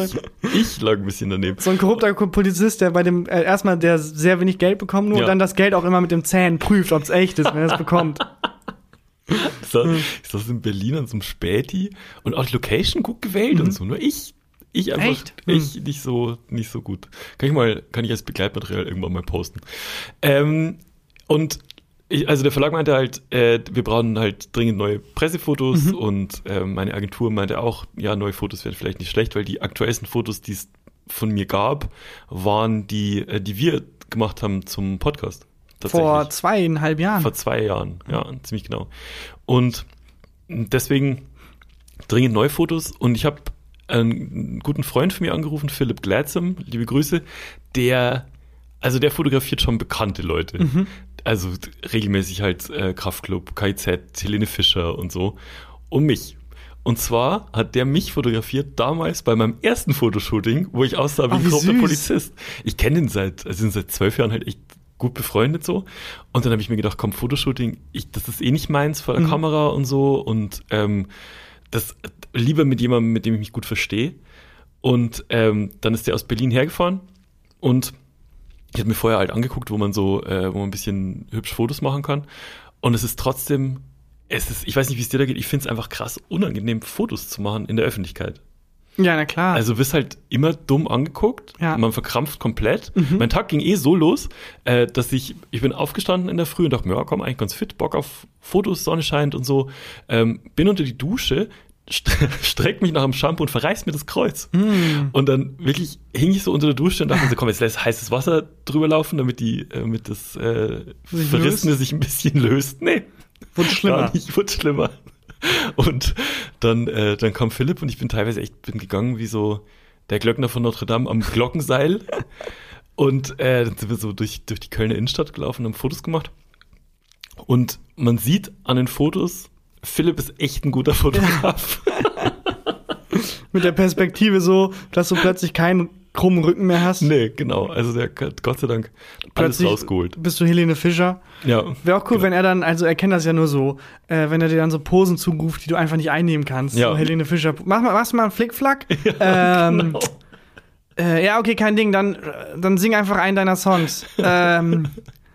ich lag ein bisschen daneben. So ein korrupter Polizist, der bei dem äh, erstmal der sehr wenig Geld bekommt, nur ja. und dann das Geld auch immer mit dem Zähnen prüft, ob es echt ist, wenn er es bekommt. Ich saß, ich saß in Berlin an so einem Späti und auch die Location gut gewählt mhm. und so. Nur ich, ich einfach, Echt? ich mhm. nicht so, nicht so gut. Kann ich mal, kann ich als Begleitmaterial irgendwann mal posten. Ähm, und ich, also der Verlag meinte halt, äh, wir brauchen halt dringend neue Pressefotos mhm. und äh, meine Agentur meinte auch, ja, neue Fotos wären vielleicht nicht schlecht, weil die aktuellsten Fotos, die es von mir gab, waren die, äh, die wir gemacht haben zum Podcast. Vor zweieinhalb Jahren. Vor zwei Jahren, ja, ziemlich genau. Und deswegen dringend neue Fotos und ich habe einen guten Freund von mir angerufen, Philipp Gladsam, liebe Grüße, der, also der fotografiert schon bekannte Leute. Mhm. Also regelmäßig halt äh, Kraftclub, KIZ, Helene Fischer und so. Und mich. Und zwar hat der mich fotografiert damals bei meinem ersten Fotoshooting, wo ich aussah wie ein korrupter Polizist. Ich kenne ihn seit, also seit zwölf Jahren halt echt gut befreundet so. Und dann habe ich mir gedacht, komm, Fotoshooting, ich, das ist eh nicht meins vor der mhm. Kamera und so. Und ähm, das lieber mit jemandem, mit dem ich mich gut verstehe. Und ähm, dann ist der aus Berlin hergefahren und ich habe mir vorher halt angeguckt, wo man so, äh, wo man ein bisschen hübsch Fotos machen kann. Und es ist trotzdem, es ist, ich weiß nicht, wie es dir da geht, ich finde es einfach krass unangenehm, Fotos zu machen in der Öffentlichkeit. Ja, na klar. Also wirst halt immer dumm angeguckt, ja. man verkrampft komplett. Mhm. Mein Tag ging eh so los, äh, dass ich, ich bin aufgestanden in der Früh und dachte mir, ja, komm, eigentlich ganz fit, Bock auf Fotos, Sonne scheint und so. Ähm, bin unter die Dusche, streck mich nach dem Shampoo und verreiß mir das Kreuz. Mm. Und dann wirklich hing ich so unter der Dusche und dachte so, komm, jetzt lässt heißes Wasser drüber laufen, damit die, äh, damit das äh, Verrissene löst? sich ein bisschen löst. Nee. Wurde schlimmer. Nicht, wurde schlimmer. Und dann, äh, dann kam Philipp und ich bin teilweise echt bin gegangen wie so der Glöckner von Notre Dame am Glockenseil. Und äh, dann sind wir so durch, durch die Kölner Innenstadt gelaufen und haben Fotos gemacht. Und man sieht an den Fotos, Philipp ist echt ein guter Fotograf. Mit der Perspektive so, dass du plötzlich keinen krummen Rücken mehr hast. Nee, genau. Also der hat Gott sei Dank alles plötzlich rausgeholt. Bist du Helene Fischer? Ja. Wäre auch cool, genau. wenn er dann, also er kennt das ja nur so, äh, wenn er dir dann so Posen zuruft, die du einfach nicht einnehmen kannst. Ja. So Helene Fischer. Mach mal, machst mal einen Flickflack. Ja, ähm, genau. äh, ja, okay, kein Ding, dann, dann sing einfach einen deiner Songs. ähm,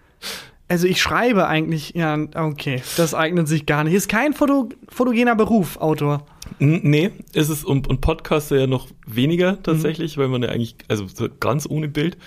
also ich schreibe eigentlich, ja, okay, das eignet sich gar nicht. Ist kein Foto, fotogener Beruf, Autor. Nee, ist es und, und Podcaster ja noch weniger tatsächlich, mhm. weil man ja eigentlich, also so ganz ohne Bild.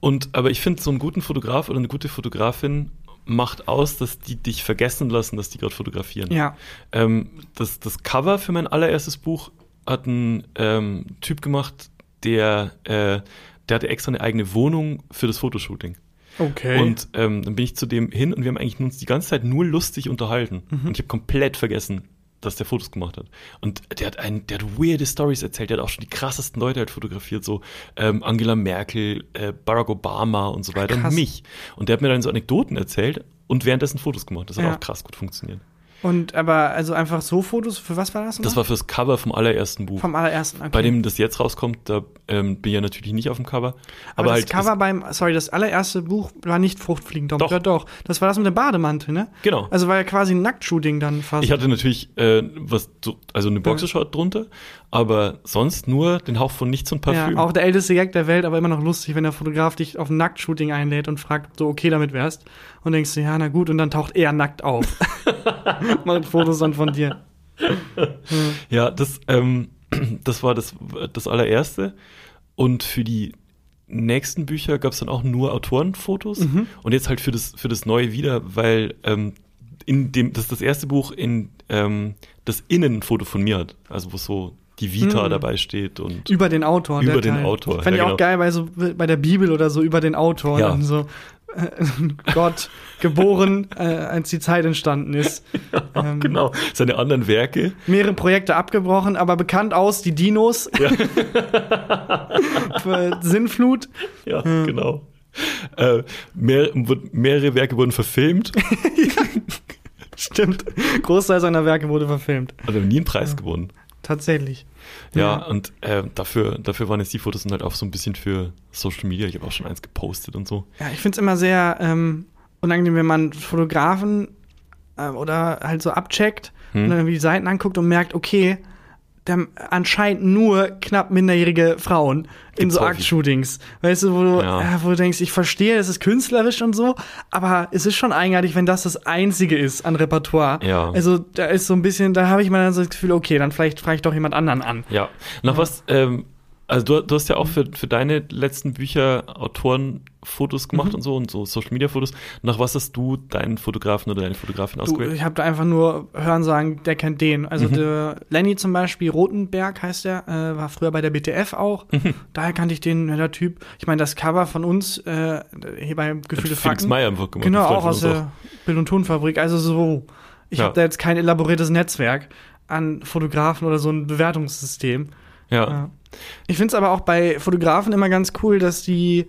Und aber ich finde, so einen guten Fotograf oder eine gute Fotografin macht aus, dass die dich vergessen lassen, dass die gerade fotografieren. Ja. Ähm, das, das Cover für mein allererstes Buch hat ein ähm, Typ gemacht, der, äh, der hatte extra eine eigene Wohnung für das Fotoshooting. Okay. Und ähm, dann bin ich zu dem hin und wir haben eigentlich uns die ganze Zeit nur lustig unterhalten. Mhm. Und ich habe komplett vergessen, dass der Fotos gemacht hat. Und der hat ein, der hat weirde Stories erzählt, der hat auch schon die krassesten Leute halt fotografiert, so ähm, Angela Merkel, äh, Barack Obama und so weiter Krass. und mich. Und der hat mir dann so Anekdoten erzählt und währenddessen Fotos gemacht. Das hat ja. auch krass gut funktioniert. Und aber also einfach so Fotos, für was war das? Das war fürs Cover vom allerersten Buch. vom allerersten. Okay. Bei dem das jetzt rauskommt, da ähm, bin ich ja natürlich nicht auf dem Cover. aber, Aber, das halt Cover beim, sorry, das allererste Buch war nicht Fruchtfliegen, doch, Doch. Ja, doch. Das war das mit dem Bademantel, ne? Genau. Also war ja quasi ein Nacktshooting dann fast. Ich hatte natürlich äh, was, so, also eine Boxershort drunter, aber sonst nur den Hauch von nichts und Parfüm. ja, auch der älteste Gag der Welt, aber immer noch lustig, wenn der Fotograf dich auf ein Nacktshooting einlädt und fragt, du okay damit wärst. Und denkst du, ja, na gut, und dann taucht er nackt auf. Macht Fotos dann von dir. Ja, das, ähm, das war das, das allererste. Und für die nächsten Bücher gab es dann auch nur Autorenfotos. Mhm. Und jetzt halt für das, für das neue wieder, weil ähm, in dem, das ist das erste Buch, in ähm, das Innenfoto von mir hat. Also wo so die Vita Mhm. dabei steht und Über den Autor. Über den Teil. Autor, Fand ja, ich auch genau. geil bei, so, bei der Bibel oder so, über den Autor. Ja. Und so, Gott geboren, äh, als die Zeit entstanden ist. Ähm, genau seine anderen Werke. Mehrere Projekte abgebrochen, aber bekannt aus die Dinos. Ja. Sinnflut. Ja, genau. Äh, mehr, mehrere Werke wurden verfilmt, Stimmt. Großteil seiner Werke wurde verfilmt. hat aber nie einen Preis gewonnen. Tatsächlich. Ja, und äh, dafür, dafür waren jetzt die Fotos dann halt auch so ein bisschen für Social Media. Ich habe auch schon eins gepostet und so. Ja, ich finde es immer sehr ähm, unangenehm, wenn man Fotografen äh, oder halt so abcheckt Hm. und dann irgendwie die Seiten anguckt und merkt, okay, da anscheinend nur knapp minderjährige Frauen in Gibt's so. Aktshootings. Weißt du, wo du, Ja. ja, wo du denkst, ich verstehe, es ist künstlerisch und so, aber es ist schon eigenartig, wenn das das Einzige ist an Repertoire. Ja. Also da ist so ein bisschen, da habe ich mal dann so das Gefühl, okay, dann vielleicht frage ich doch jemand anderen an. Ja. Nach was, ähm, also du, du hast ja auch für, für deine letzten Bücher Autorenfotos gemacht Mhm. und so und so Social Media Fotos. Nach was hast du deinen Fotografen oder deine Fotografin Du, ausgewählt? ich habe da einfach nur hören sagen, der kennt den. Also Mhm. der Lenny zum Beispiel, Rotenberg heißt der, äh, war früher bei der BTF auch. Mhm. Daher kannte ich den, der Typ. Ich meine, das Cover von uns äh, hier bei Gefühle Felix Fakten. Meyer einfach gemacht. Genau, auch aus der Bild- und Tonfabrik. Also so, ich Ja. habe da jetzt kein elaboriertes Netzwerk an Fotografen oder so ein Bewertungssystem. Ja. Ja. Ich finde es aber auch bei Fotografen immer ganz cool, dass die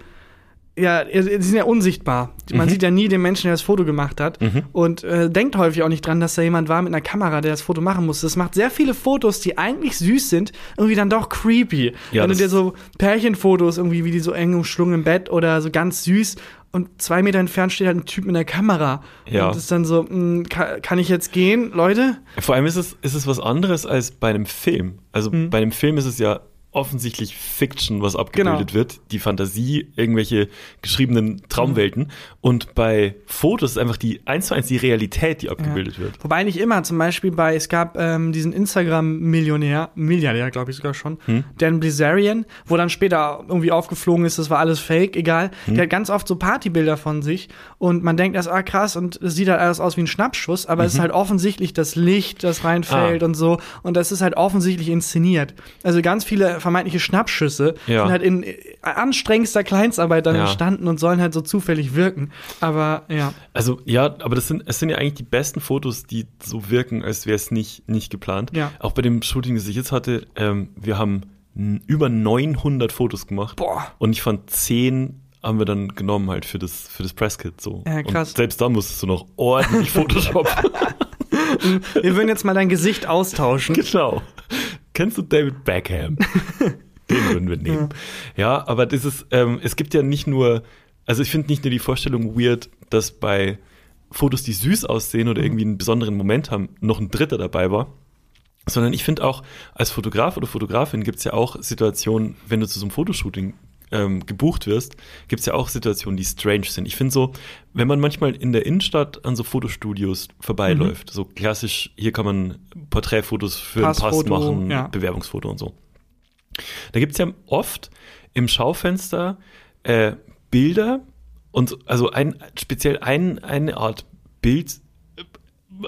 ja, die sind ja unsichtbar. Man Mhm. sieht ja nie den Menschen, der das Foto gemacht hat. Mhm. Und äh, denkt häufig auch nicht dran, dass da jemand war mit einer Kamera, der das Foto machen musste. Das macht sehr viele Fotos, die eigentlich süß sind, irgendwie dann doch creepy. Ja, Wenn du dir so Pärchenfotos irgendwie, wie die so eng umschlungen im Bett oder so ganz süß und zwei Meter entfernt steht halt ein Typ mit einer Kamera. Ja. Und das ist dann so, mh, kann, kann ich jetzt gehen, Leute? Vor allem ist es, ist es was anderes als bei einem Film. Also Mhm. bei einem Film ist es ja offensichtlich Fiction, was abgebildet Genau. wird, die Fantasie, irgendwelche geschriebenen Traumwelten. Und bei Fotos ist einfach die eins zu eins die Realität, die abgebildet wird. Wobei nicht immer, zum Beispiel bei, es gab ähm, diesen Instagram-Millionär, Milliardär, glaube ich sogar schon, Hm. Dan Blizzarian, wo dann später irgendwie aufgeflogen ist, das war alles fake, egal. Hm. Der hat ganz oft so Partybilder von sich und man denkt erst, ah krass, und es sieht halt alles aus wie ein Schnappschuss, aber es ist halt offensichtlich das Licht, das reinfällt Mhm. Ah. und so und das ist halt offensichtlich inszeniert. Also ganz viele vermeintliche Schnappschüsse Ja. sind halt in äh, anstrengendster Kleinstarbeit dann Ja. entstanden und sollen halt so zufällig wirken. Aber ja. Also ja, aber das sind, es sind ja eigentlich die besten Fotos, die so wirken, als wäre es nicht, nicht geplant. Ja. Auch bei dem Shooting, das ich jetzt hatte, ähm, wir haben über 900 Fotos gemacht. Boah. Und ich fand 10 haben wir dann genommen halt für das, für das Presskit so. Ja, krass. Und selbst da musstest du noch ordentlich Photoshop. Wir würden jetzt mal dein Gesicht austauschen. genau. Kennst du David Beckham? Den würden wir nehmen. Ja, aber das ist, ähm, es gibt ja nicht nur, also ich finde nicht nur die Vorstellung weird, dass bei Fotos, die süß aussehen oder irgendwie einen besonderen Moment haben, noch ein Dritter dabei war. Sondern ich finde auch, als Fotograf oder Fotografin gibt es ja auch Situationen, wenn du zu so einem Fotoshooting ähm, gebucht wirst, gibt es ja auch Situationen, die strange sind. Ich finde so, wenn man manchmal in der Innenstadt an so Fotostudios vorbeiläuft, so klassisch, hier kann man Porträtfotos für einen Pass Passfoto, machen, ja. Bewerbungsfoto und so. Da gibt es ja oft im Schaufenster äh, Bilder und also ein, speziell ein, eine Art Bild, äh,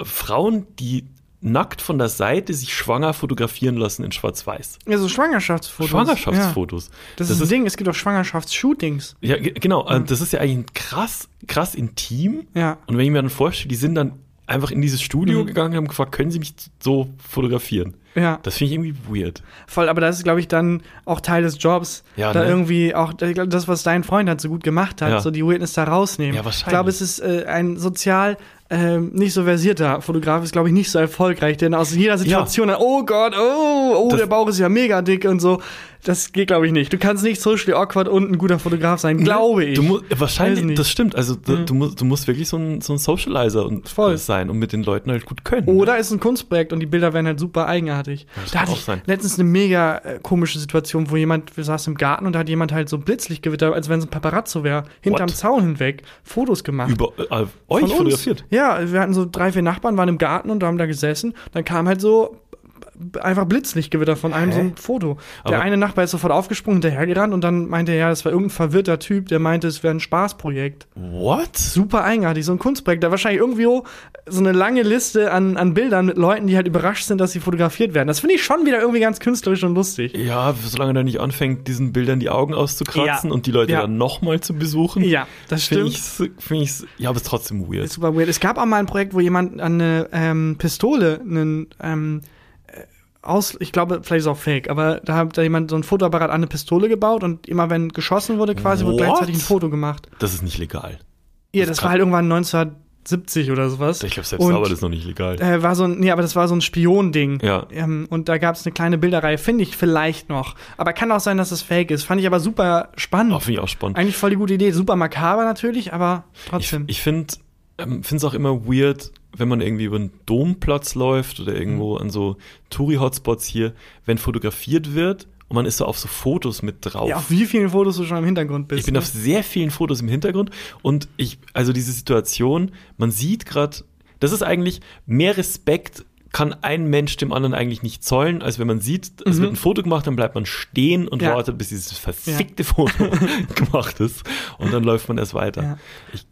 Frauen, die nackt von der Seite sich schwanger fotografieren lassen in Schwarz-Weiß. Ja, so Schwangerschaftsfotos. Schwangerschaftsfotos. Ja. Das, ist das Ding, es gibt auch Schwangerschaftsshootings. Ja, ge- genau. äh, Das ist ja eigentlich krass, krass intim. Ja. Und wenn ich mir dann vorstelle, die sind dann einfach in dieses Studio Mhm. gegangen und haben gefragt, können Sie mich so fotografieren? Ja. Das finde ich irgendwie weird. Voll, aber das ist, glaube ich, dann auch Teil des Jobs. Ja, da ne? irgendwie auch ich das, was dein Freund halt so gut gemacht hat, Ja. so die Weirdness da rausnehmen. Ja, Ich wahrscheinlich. glaube, es ist äh, ein sozial ähm, nicht so versierter Fotograf, ist, glaube ich, nicht so erfolgreich, denn aus jeder Situation, dann, oh Gott, oh, oh, Das- der Bauch ist ja mega dick und so. Das geht, glaube ich, nicht. Du kannst nicht socially awkward und ein guter Fotograf sein, glaube ich. Du musst, wahrscheinlich, nicht. das stimmt. Also du, Mhm. du, musst, du musst wirklich so ein, so ein Socializer und, Voll. sein und mit den Leuten halt gut können. Oder ist ein Kunstprojekt und die Bilder werden halt super eigenartig. Das da hatte ich sein. letztens eine mega äh, komische Situation, wo jemand, wir saßen im Garten und da hat jemand halt so Blitzlichtgewitter, als wenn es ein Paparazzo wäre, hinterm What? Zaun hinweg Fotos gemacht. Über äh, euch Von uns. fotografiert. Ja, wir hatten so drei, vier Nachbarn, waren im Garten und haben da gesessen. Dann kam halt so einfach Blitzlichtgewitter von einem Hä? so ein Foto. Der Aber- eine Nachbar ist sofort aufgesprungen, hinterhergerannt und dann meinte er, ja, das war irgendein verwirrter Typ, der meinte, es wäre ein Spaßprojekt. What? Super eigenartig, so ein Kunstprojekt. Da wahrscheinlich irgendwie so eine lange Liste an, an Bildern mit Leuten, die halt überrascht sind, dass sie fotografiert werden. Das finde ich schon wieder irgendwie ganz künstlerisch und lustig. Ja, solange er nicht anfängt, diesen Bildern die Augen auszukratzen Ja. und die Leute Ja. dann nochmal zu besuchen. Ja, das Finde stimmt. ich, find ich's, ja, aber es ist trotzdem weird. Ist super weird. Es gab auch mal ein Projekt, wo jemand an eine ähm, Pistole einen ähm, äh, aus, ich glaube, vielleicht ist es auch fake, aber da hat da jemand so ein Fotoapparat an eine Pistole gebaut und immer wenn geschossen wurde, quasi wurde What? gleichzeitig ein Foto gemacht. Das ist nicht legal. Ja, Das das war halt irgendwann 1970 oder sowas. Ich glaube, selbst Und- aber das ist noch nicht legal. Äh, war so ein, nee, aber das war so ein Spion-Ding. Ja. Ähm, und da gab es eine kleine Bilderreihe, finde ich vielleicht noch. Aber kann auch sein, dass das fake ist. Fand ich aber super spannend. Oh, Finde ich auch spannend. Eigentlich voll die gute Idee. Super makaber natürlich, aber Ich, trotzdem. ich finde ähm, es auch immer weird, wenn man irgendwie über einen Domplatz läuft oder irgendwo Mhm. an so Touri-Hotspots hier, wenn fotografiert wird und man ist so auf so Fotos mit drauf. ja, auf wie vielen Fotos du schon im Hintergrund bist. Ich bin ne? auf sehr vielen Fotos im Hintergrund und ich, also diese Situation, man sieht gerade, das ist eigentlich mehr Respekt kann ein Mensch dem anderen eigentlich nicht zollen, als wenn man sieht, es Mhm. wird ein Foto gemacht, dann bleibt man stehen und Ja. wartet, bis dieses verfickte Foto gemacht ist und dann läuft man erst weiter. Ja. Ich, Ja.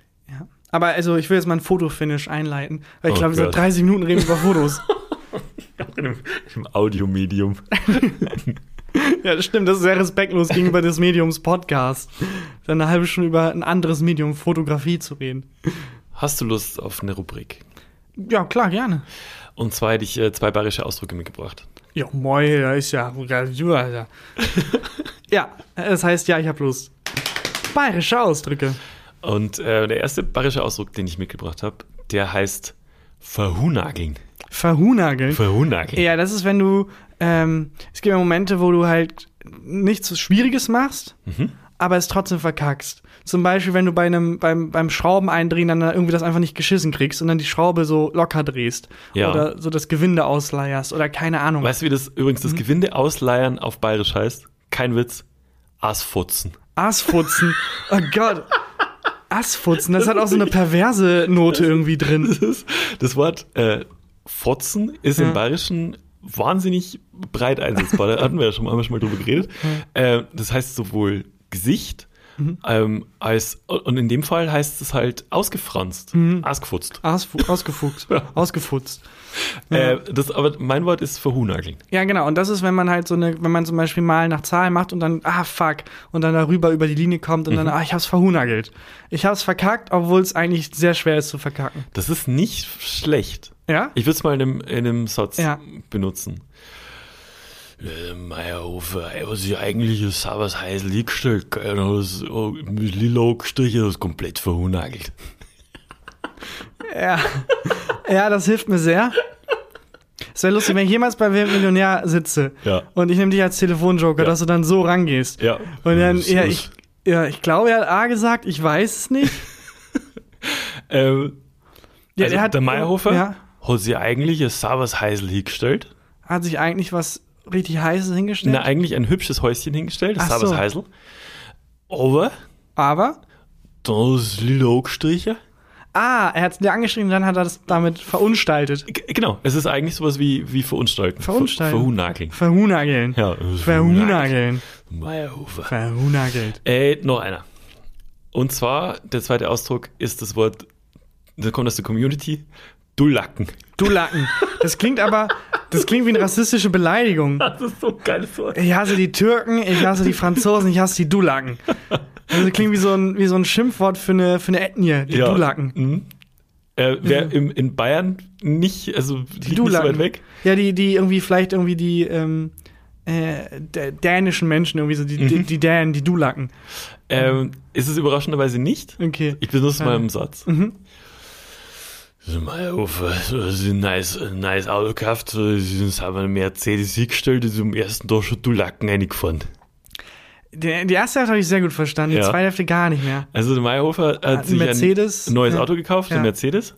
Aber also, ich will jetzt mal ein Fotofinish einleiten, weil ich Oh glaube, seit Gott. 30 Minuten reden wir über Fotos. in einem, im Audiomedium. ja, das stimmt, das ist sehr respektlos gegenüber des Mediums Podcast. Dann eine halbe Stunde über ein anderes Medium Fotografie zu reden. Hast du Lust auf eine Rubrik? Ja, klar, gerne. Und zwar hätte ich äh, zwei bayerische Ausdrücke mitgebracht. Ja, moi, da ist ja. ja, das heißt, ja, ich habe Lust. Bayerische Ausdrücke. Und äh, der erste bayerische Ausdruck, den ich mitgebracht habe, der heißt verhunageln. Verhunageln. Verhunageln. Ja, das ist, wenn du. Ähm, es gibt ja Momente, wo du halt nichts Schwieriges machst, Mhm. aber es trotzdem verkackst. Zum Beispiel, wenn du bei einem, beim, beim Schrauben eindrehen dann irgendwie das einfach nicht geschissen kriegst und dann die Schraube so locker drehst. Ja. Oder so das Gewinde ausleierst oder keine Ahnung. Weißt du, wie das übrigens Mhm. das Gewinde ausleiern auf bayerisch heißt? Kein Witz. Assfutzen. Assfutzen. Oh Gott. Assfutzen, das hat auch so eine perverse Note irgendwie drin. Das, ist, das Wort äh, Fotzen ist Ja. im Bayerischen wahnsinnig breit einsetzbar. Da hatten wir ja schon mal, haben wir schon mal drüber geredet. Äh, das heißt sowohl Gesicht Mhm. ähm, als und in dem Fall heißt es halt ausgefranst, Mhm. ausgefutzt. Ausfu ausgefuchst. Ja. Ausgefutzt. Äh, das, aber mein Wort ist verhunageln. Ja, genau. Und das ist, wenn man halt so eine, wenn man zum Beispiel mal nach Zahlen macht und dann, ah, fuck, und dann darüber über die Linie kommt und dann, ah, ich hab's verhunagelt. Ich hab's verkackt, obwohl es eigentlich sehr schwer ist zu verkacken. Das ist nicht schlecht. Ja? Ich würde es mal in einem, in einem Satz Ja. benutzen. Äh, Meierhofer, er hat sich eigentlich und hat das oh, mit lila gestrichen, das komplett verhunagelt. Ja. ja, das hilft mir sehr. Es wäre lustig, wenn ich jemals bei Wer Millionär sitze Ja. und ich nehme dich als Telefonjoker, Ja. dass du dann so rangehst. Ja. Und dann, ja, ist- ich, ja, ich glaube, er hat A gesagt, ich weiß es nicht. Ähm, Ja, also er hat- der Meyerhofer ja. hat sich eigentlich ein sauberes Heisel hingestellt. Hat sich eigentlich was richtig Heißes hingestellt. Na, eigentlich ein hübsches Häuschen hingestellt, ein Ach so. Heisel. Aber Aber, es lila gestrichen. ah, er hat es dir angeschrieben, dann hat er das damit verunstaltet. G genau, es ist eigentlich sowas wie, wie verunstalten. Verunstalten. Ver verhunageln. Verhunageln. Ja, Verhunageln. Meyerhofer. Verhunagelt. Äh, noch einer. Und zwar, der zweite Ausdruck ist das Wort, das kommt aus der Community, Dullacken. Du Lacken. Das klingt aber, das klingt wie eine rassistische Beleidigung. Das ist so ein geiles Wort. Ich hasse die Türken, ich hasse die Franzosen, ich hasse die Dulaken. Also das klingt wie so ein, wie so ein Schimpfwort für eine, für eine Ethnie, die Dulaken. Mhm. Äh, wer im, in Bayern nicht, also liegt nicht so weit weg. Ja, die, die irgendwie vielleicht irgendwie die ähm, äh, dänischen Menschen, irgendwie so die, Mhm. die, die Dänen, die Dulaken. Ähm, ist es überraschenderweise nicht. Okay. Ich benutze mal Ja. im Satz. Mhm. Also Ufer, sie ein nice, nice Auto gekauft, sie haben einen Mercedes hingestellt, ist am ersten Tag schon Dulaken reingefahren. Die, die erste Hälfte habe ich sehr gut verstanden, die Ja. zweite Hälfte gar nicht mehr. Also der Meyerhofer hat Ein sich Mercedes, ein neues ja. Auto gekauft, Ja. ein Mercedes,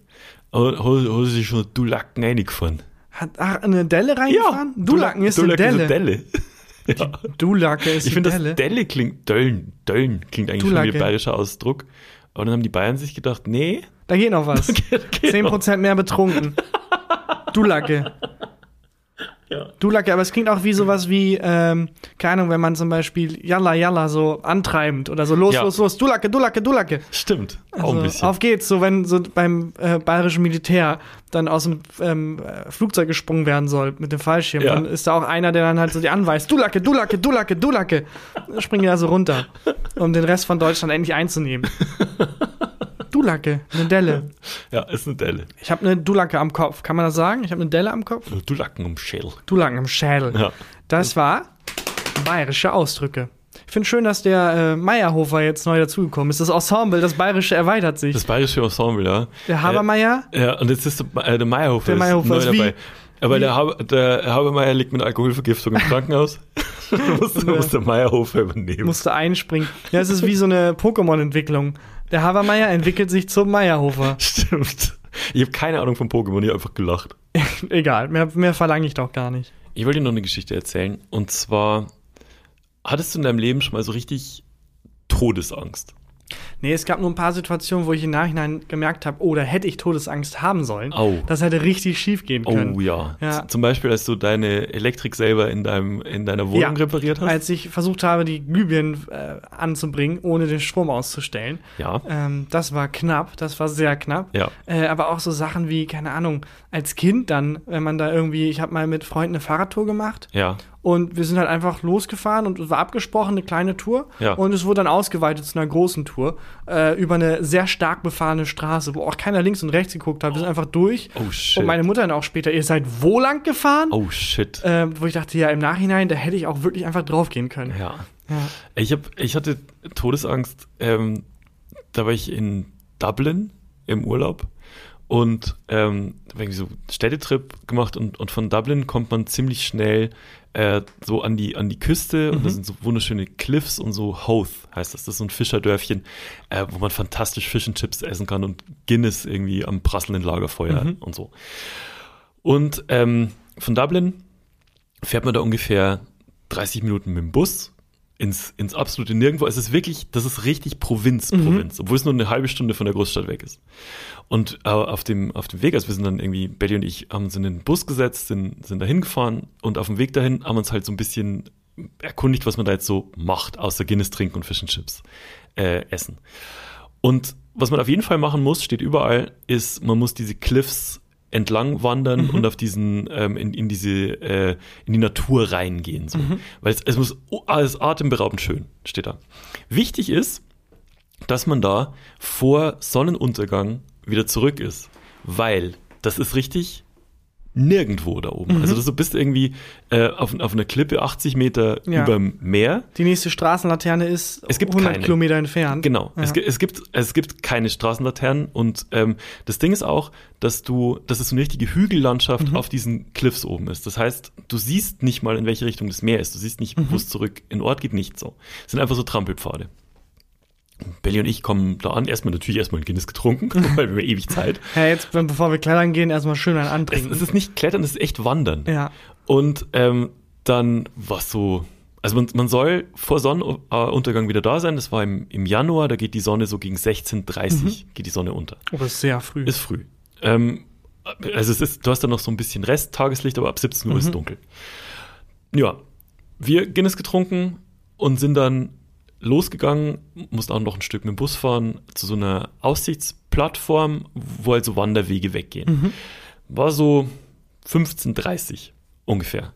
und hat, sich schon Dulaken reingefahren. Hat ach, eine Delle reingefahren? Dulaken ist Dulaken eine Delle. Delle. Ja. Dulacke ist Ich finde, das Delle. Klingt, Döllen, Döllen klingt eigentlich schon wie Dulacke. ein bayerischer Ausdruck. Aber dann haben die Bayern sich gedacht, nee, Da geht noch was. geht 10% mehr betrunken. Dulacke. Ja. Dulacke, aber es klingt auch wie sowas wie, ähm, keine Ahnung, wenn man zum Beispiel Yalla Yalla so antreibend oder so los, Ja. los, los, Dulacke, Dulacke, Dulacke. stimmt, auch Also, ein bisschen. Auf geht's, so wenn so beim äh, bayerischen Militär dann aus dem ähm, äh, Flugzeug gesprungen werden soll mit dem Fallschirm, Ja. dann ist da auch einer, der dann halt so die anweist, Dulacke, Dulacke, Dulacke, Dulacke. Dann springen die da so runter, um den Rest von Deutschland endlich einzunehmen. Dulacke, eine Delle. ja, ist eine Delle. Ich habe eine Dulacke am Kopf. Kann man das sagen? Ich habe eine Delle am Kopf. Dulaken um Schäl. Dulacken im Schädel. Ja. Das war bayerische Ausdrücke. Ich finde schön, dass der äh, Meyerhofer jetzt neu dazugekommen ist. Das Ensemble, das bayerische erweitert sich. Das bayerische Ensemble, ja. der Habermeier, Ja, und jetzt ist der, äh, der Meyerhofer, Der Meyerhofer ist ist neu wie- dabei. Aber der, Haber, der Habermeier liegt mit Alkoholvergiftung im Krankenhaus. muss, muss der Meyerhofer übernehmen. musste einspringen. Ja, es ist wie so eine Pokémon-Entwicklung. Der Habermeier entwickelt sich zum Meyerhofer. Stimmt. Ich habe keine Ahnung von Pokémon, ich habe einfach gelacht. Egal, mehr, mehr verlange ich doch gar nicht. Ich wollte dir noch eine Geschichte erzählen. Und zwar, hattest du in deinem Leben schon mal so richtig Todesangst? Nee, es gab nur ein paar Situationen, wo ich im Nachhinein gemerkt habe, oh, da hätte ich Todesangst haben sollen. Au. Das hätte richtig schief gehen können. Oh ja. Ja. Zum Beispiel, als du deine Elektrik selber in, deinem, in deiner Wohnung Ja. repariert hast. Als ich versucht habe, die Glühbirnen äh, anzubringen, ohne den Strom auszustellen. ja. Ähm, das war knapp, das war sehr knapp. Ja. Äh, aber auch so Sachen wie, keine Ahnung, als Kind dann, wenn man da irgendwie, ich habe mal mit Freunden eine Fahrradtour gemacht Ja. Und wir sind halt einfach losgefahren und es war abgesprochen, eine kleine Tour. Ja. Und es wurde dann ausgeweitet zu einer großen Tour äh, über eine sehr stark befahrene Straße, wo auch keiner links und rechts geguckt hat. Wir sind einfach durch. Oh shit. Und meine Mutter dann auch später, ihr seid wo lang gefahren? oh shit. Äh, wo ich dachte, ja, im Nachhinein, da hätte ich auch wirklich einfach draufgehen können. Ja. Ja. Ich, hab, ich hatte Todesangst, ähm, da war ich in Dublin im Urlaub und ähm, ich so einen Städtetrip gemacht und, und von Dublin kommt man ziemlich schnell äh, so an die, an die Küste und da sind so wunderschöne Cliffs und so Hoth heißt das. Das ist so ein Fischerdörfchen, äh, wo man fantastisch Fish and Chips essen kann und Guinness irgendwie am prasselnden Lagerfeuer und so. Und ähm, von Dublin fährt man da ungefähr 30 Minuten mit dem Bus ins, ins absolute Nirgendwo. Es ist wirklich, das ist richtig Provinz, Provinz, obwohl es nur eine halbe Stunde von der Großstadt weg ist. Und äh, auf, dem, auf dem Weg, also wir sind dann irgendwie, Betty und ich haben uns in den Bus gesetzt, sind, sind da hingefahren und auf dem Weg dahin haben wir uns halt so ein bisschen erkundigt, was man da jetzt so macht, außer Guinness trinken und Fish and Chips äh, essen. Und was man auf jeden Fall machen muss, steht überall, ist, man muss diese Cliffs entlang wandern und auf diesen ähm, in, in diese äh, in die Natur reingehen so. weil es, es muss alles atemberaubend schön steht da. Wichtig ist dass man da vor Sonnenuntergang wieder zurück ist weil das ist richtig nirgendwo da oben also du bist irgendwie äh, auf, auf einer Klippe 80 Meter Ja. über dem Meer Die nächste Straßenlaterne ist Es gibt 100 keine. Kilometer entfernt. Genau. Ja. Es, es, gibt, es gibt keine Straßenlaternen und ähm, das Ding ist auch, dass du, dass es so eine richtige Hügellandschaft Mhm. auf diesen Cliffs oben ist. Das heißt, du siehst nicht mal, in welche Richtung das Meer ist. Du siehst nicht, Mhm. wo es zurück in Ort geht, nicht so. Es sind einfach so Trampelpfade. Belly und ich kommen da an, erstmal natürlich erstmal ein Guinness getrunken, weil wir haben ewig Zeit. Ja, jetzt, bevor wir klettern gehen, erstmal schön ein antrinken. es ist nicht Klettern, es ist echt Wandern. ja. Und ähm, dann was so, also man, man soll vor Sonnenuntergang wieder da sein. Das war im, im Januar, da geht die Sonne so gegen 16.30 geht die Sonne unter. Das ist sehr früh. Ist früh. Ähm, also es ist, du hast dann noch so ein bisschen Rest Tageslicht, aber ab 17 Uhr ist es dunkel. Ja, wir Guinness getrunken und sind dann losgegangen, mussten auch noch ein Stück mit dem Bus fahren zu so einer Aussichtsplattform, wo halt so Wanderwege weggehen. War so 15.30 ungefähr.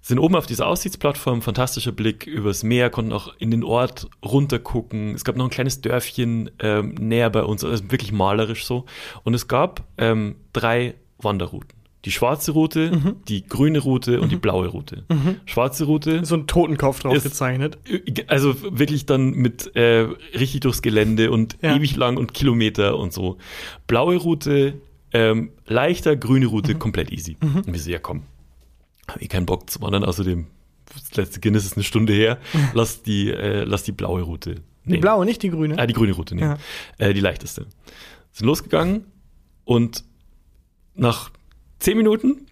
sind oben auf dieser Aussichtsplattform, fantastischer Blick übers Meer, konnten auch in den Ort runtergucken. Es gab noch ein kleines Dörfchen ähm, näher bei uns, also wirklich malerisch so. Und es gab ähm, drei Wanderrouten. Die schwarze Route, Mhm. die grüne Route und die blaue Route. Schwarze Route So ein Totenkopf drauf Ist- gezeichnet. also wirklich dann mit äh, richtig durchs Gelände und Ja. ewig lang und Kilometer und so. Blaue Route, ähm, leichter, grüne Route, komplett easy. Und wir so, ja komm, hab eh keinen Bock zu wandern, außerdem das letzte Guinness ist eine Stunde her, lass die, äh, lass die blaue Route Die nehmen. blaue, nicht die grüne. Ah, die grüne Route nehmen. Äh, die leichteste. Sind losgegangen und nach zehn Minuten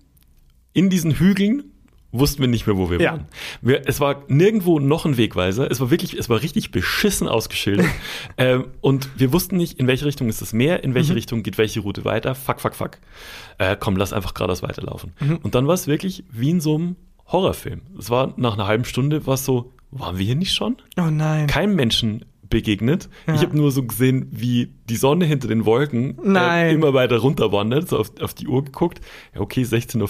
in diesen Hügeln wussten wir nicht mehr, wo wir Ja. waren. Wir, es war nirgendwo noch ein Wegweiser. Es war wirklich, es war richtig beschissen ausgeschildert. ähm, und wir wussten nicht, in welche Richtung ist das Meer, in Mhm. welche Richtung geht welche Route weiter. Fuck, fuck, fuck. Äh, komm, lass einfach geradeaus weiterlaufen. Mhm. Und dann war es wirklich wie in so einem Horrorfilm. Es war nach einer halben Stunde war es so, waren wir hier nicht schon? Oh nein. keinem Menschen begegnet. Ja. Ich habe nur so gesehen, wie die Sonne hinter den Wolken. Äh, immer weiter runter wandert, so auf, auf die Uhr geguckt. Ja, okay, 16.15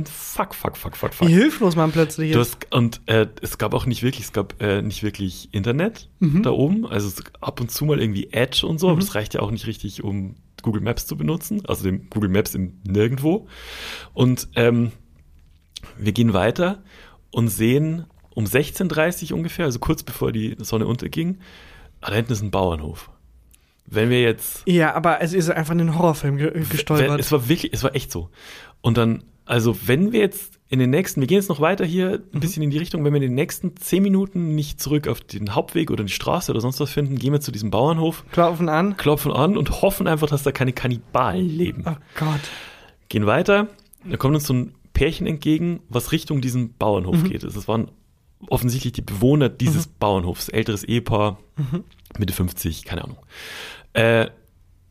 Uhr. Fuck, fuck, fuck, fuck, fuck. Wie hilflos man plötzlich ist. und äh, es gab auch nicht wirklich, es gab äh, nicht wirklich Internet Mhm. da oben. Also ab und zu mal irgendwie Edge und so, aber das reicht ja auch nicht richtig, um Google Maps zu benutzen. Also dem Google Maps in nirgendwo. Und ähm, wir gehen weiter und sehen um 16.30 Uhr ungefähr, also kurz bevor die Sonne unterging, da hinten ist ein Bauernhof. Wenn wir jetzt Ja, aber es ist einfach in den Horrorfilm ge gestolpert. Es war wirklich, es war echt so. Und dann, also wenn wir jetzt in den nächsten, wir gehen jetzt noch weiter hier Mhm. ein bisschen in die Richtung, wenn wir in den nächsten zehn Minuten nicht zurück auf den Hauptweg oder die Straße oder sonst was finden, gehen wir zu diesem Bauernhof, Klopfen an. klopfen an und hoffen einfach, dass da keine Kannibalen leben. Oh Gott. Gehen weiter, da kommt uns so ein Pärchen entgegen, was Richtung diesen Bauernhof geht. Das waren offensichtlich die Bewohner dieses Bauernhofs, älteres Ehepaar, Mitte 50, keine Ahnung. Äh,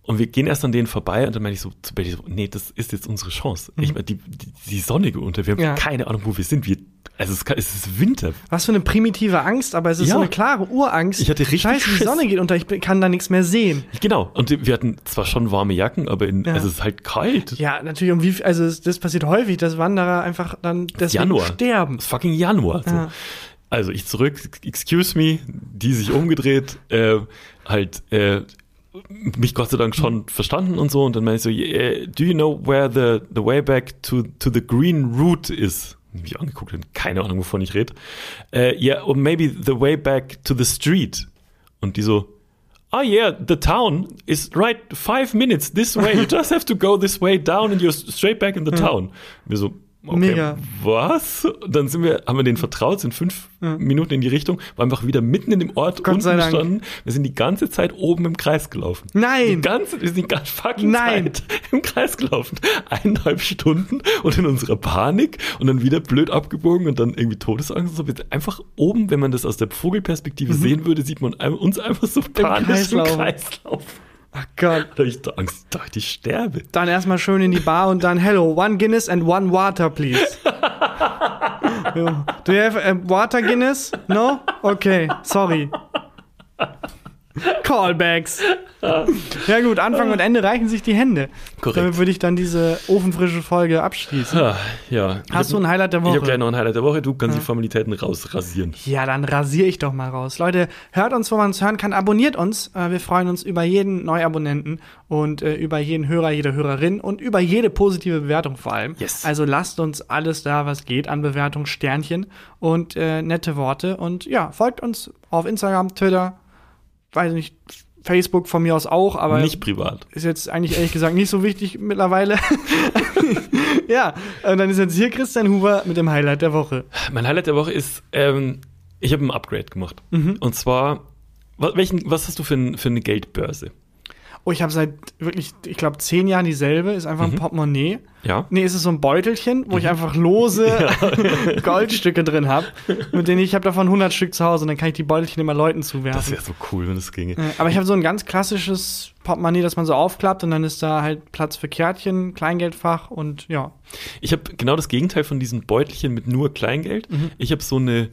und wir gehen erst an denen vorbei und dann meine ich so zu Betty so, nee, das ist jetzt unsere Chance. Ich meine, die, die, die Sonne geht unter, wir haben Ja. keine Ahnung, wo wir sind. Wir, also es, es ist Winter. Was für eine primitive Angst, aber es ist Ja. so eine klare Urangst. Ich hatte richtig Scheiße, die Schiss. Sonne geht unter, ich kann da nichts mehr sehen. Genau. Und wir hatten zwar schon warme Jacken, aber in, Ja. also es ist halt kalt. Ja, natürlich, um wie also das passiert häufig, dass Wanderer einfach dann deswegen Januar. sterben. Fucking Januar. So. Also ich zurück, excuse me, die sich umgedreht, äh, halt äh, mich Gott sei Dank schon verstanden und so. Und dann meine ich so, yeah, do you know where the, the way back to, to the green route is? Mich angeguckt und keine Ahnung, wovon ich rede. Äh, yeah, or maybe the way back to the street. Und die so, Oh yeah, the town is right five minutes this way. You just have to go this way down and you're straight back in the town. Wir so, okay, Mega. was? Und dann sind wir, haben wir denen vertraut, sind fünf Minuten in die Richtung, waren einfach wieder mitten in dem Ort Gott Dank. gestanden. Wir sind die ganze Zeit oben im Kreis gelaufen. Die Nein! ganze, wir sind die ganze fucking Nein. Zeit im Kreis gelaufen. Eineinhalb Stunden und in unserer Panik und dann wieder blöd abgebogen und dann irgendwie Todesangst. So, wir sind einfach oben, wenn man das aus der Vogelperspektive sehen würde, sieht man uns einfach so panisch Mhm. Im. Kreis laufen. Ach Gott. Da ich Angst, da dachte ich sterbe. Dann erstmal schön in die Bar und dann, hello, one Guinness and one water, please. Do you have a water Guinness? No? Okay, sorry. Callbacks. Ja gut, Anfang und Ende reichen sich die Hände. Korrekt. Damit würde ich dann diese ofenfrische Folge abschließen. Ah, ja. Hast hab- du ein Highlight der Ich habe Woche? gleich noch ein Highlight der Woche. Du kannst die Formalitäten rausrasieren. Ja, dann rasiere ich doch mal raus. Leute, hört uns, wo man uns hören kann. Abonniert uns. Äh, wir freuen uns über jeden Neuabonnenten und äh, über jeden Hörer, jede Hörerin und über jede positive Bewertung vor allem. Yes. Also lasst uns alles da, was geht, an Bewertung, Sternchen und äh, nette Worte. Und ja, folgt uns auf Instagram, Twitter, weiß nicht, Facebook von mir aus auch, aber Nicht privat. ist jetzt eigentlich ehrlich gesagt nicht so wichtig mittlerweile. ja, und dann ist jetzt hier Christian Huber mit dem Highlight der Woche. Mein Highlight der Woche ist, ähm, ich habe ein Upgrade gemacht. Mhm. Und zwar, wa- welchen, was hast du für, ein, für eine Geldbörse? Oh, ich habe seit wirklich, ich glaube, zehn Jahren dieselbe. Ist einfach ein Portemonnaie. Ja? Nee, es ist so ein Beutelchen, wo ich einfach lose Goldstücke drin habe, mit denen ich habe davon 100 Stück zu Hause und dann kann ich die Beutelchen immer Leuten Das zuwerfen. wäre so cool, wenn das ginge. Aber ich habe so ein ganz klassisches Portemonnaie, das man so aufklappt und dann ist da halt Platz für Kärtchen, Kleingeldfach und ja. Ich habe genau das Gegenteil von diesen Beutelchen mit nur Kleingeld. Mhm. Ich habe so eine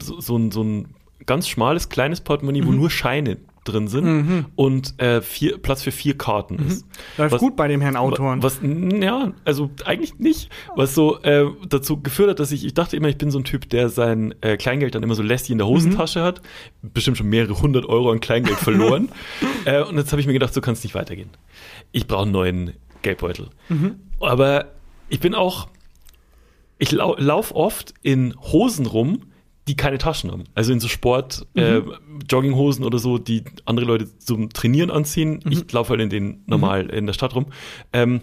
so, so, ein, so ein ganz schmales kleines Portemonnaie, wo Mhm. nur Scheine drin sind und äh, vier, Platz für vier Karten ist. Läuft Was- gut bei dem Herrn Autoren. Was, ja, also eigentlich nicht. Was so äh, dazu geführt hat, dass ich, ich dachte immer, ich bin so ein Typ, der sein äh, Kleingeld dann immer so lästig in der Hosentasche hat. Bestimmt schon mehrere hundert Euro an Kleingeld verloren. äh, und jetzt habe ich mir gedacht, so kann es nicht weitergehen. Ich brauche einen neuen Geldbeutel. Aber ich bin auch, ich lau lauf oft in Hosen rum, die keine Taschen haben. Also in so Sport, äh, Jogginghosen oder so, die andere Leute zum Trainieren anziehen. Ich laufe halt in den normal in der Stadt rum. Ähm,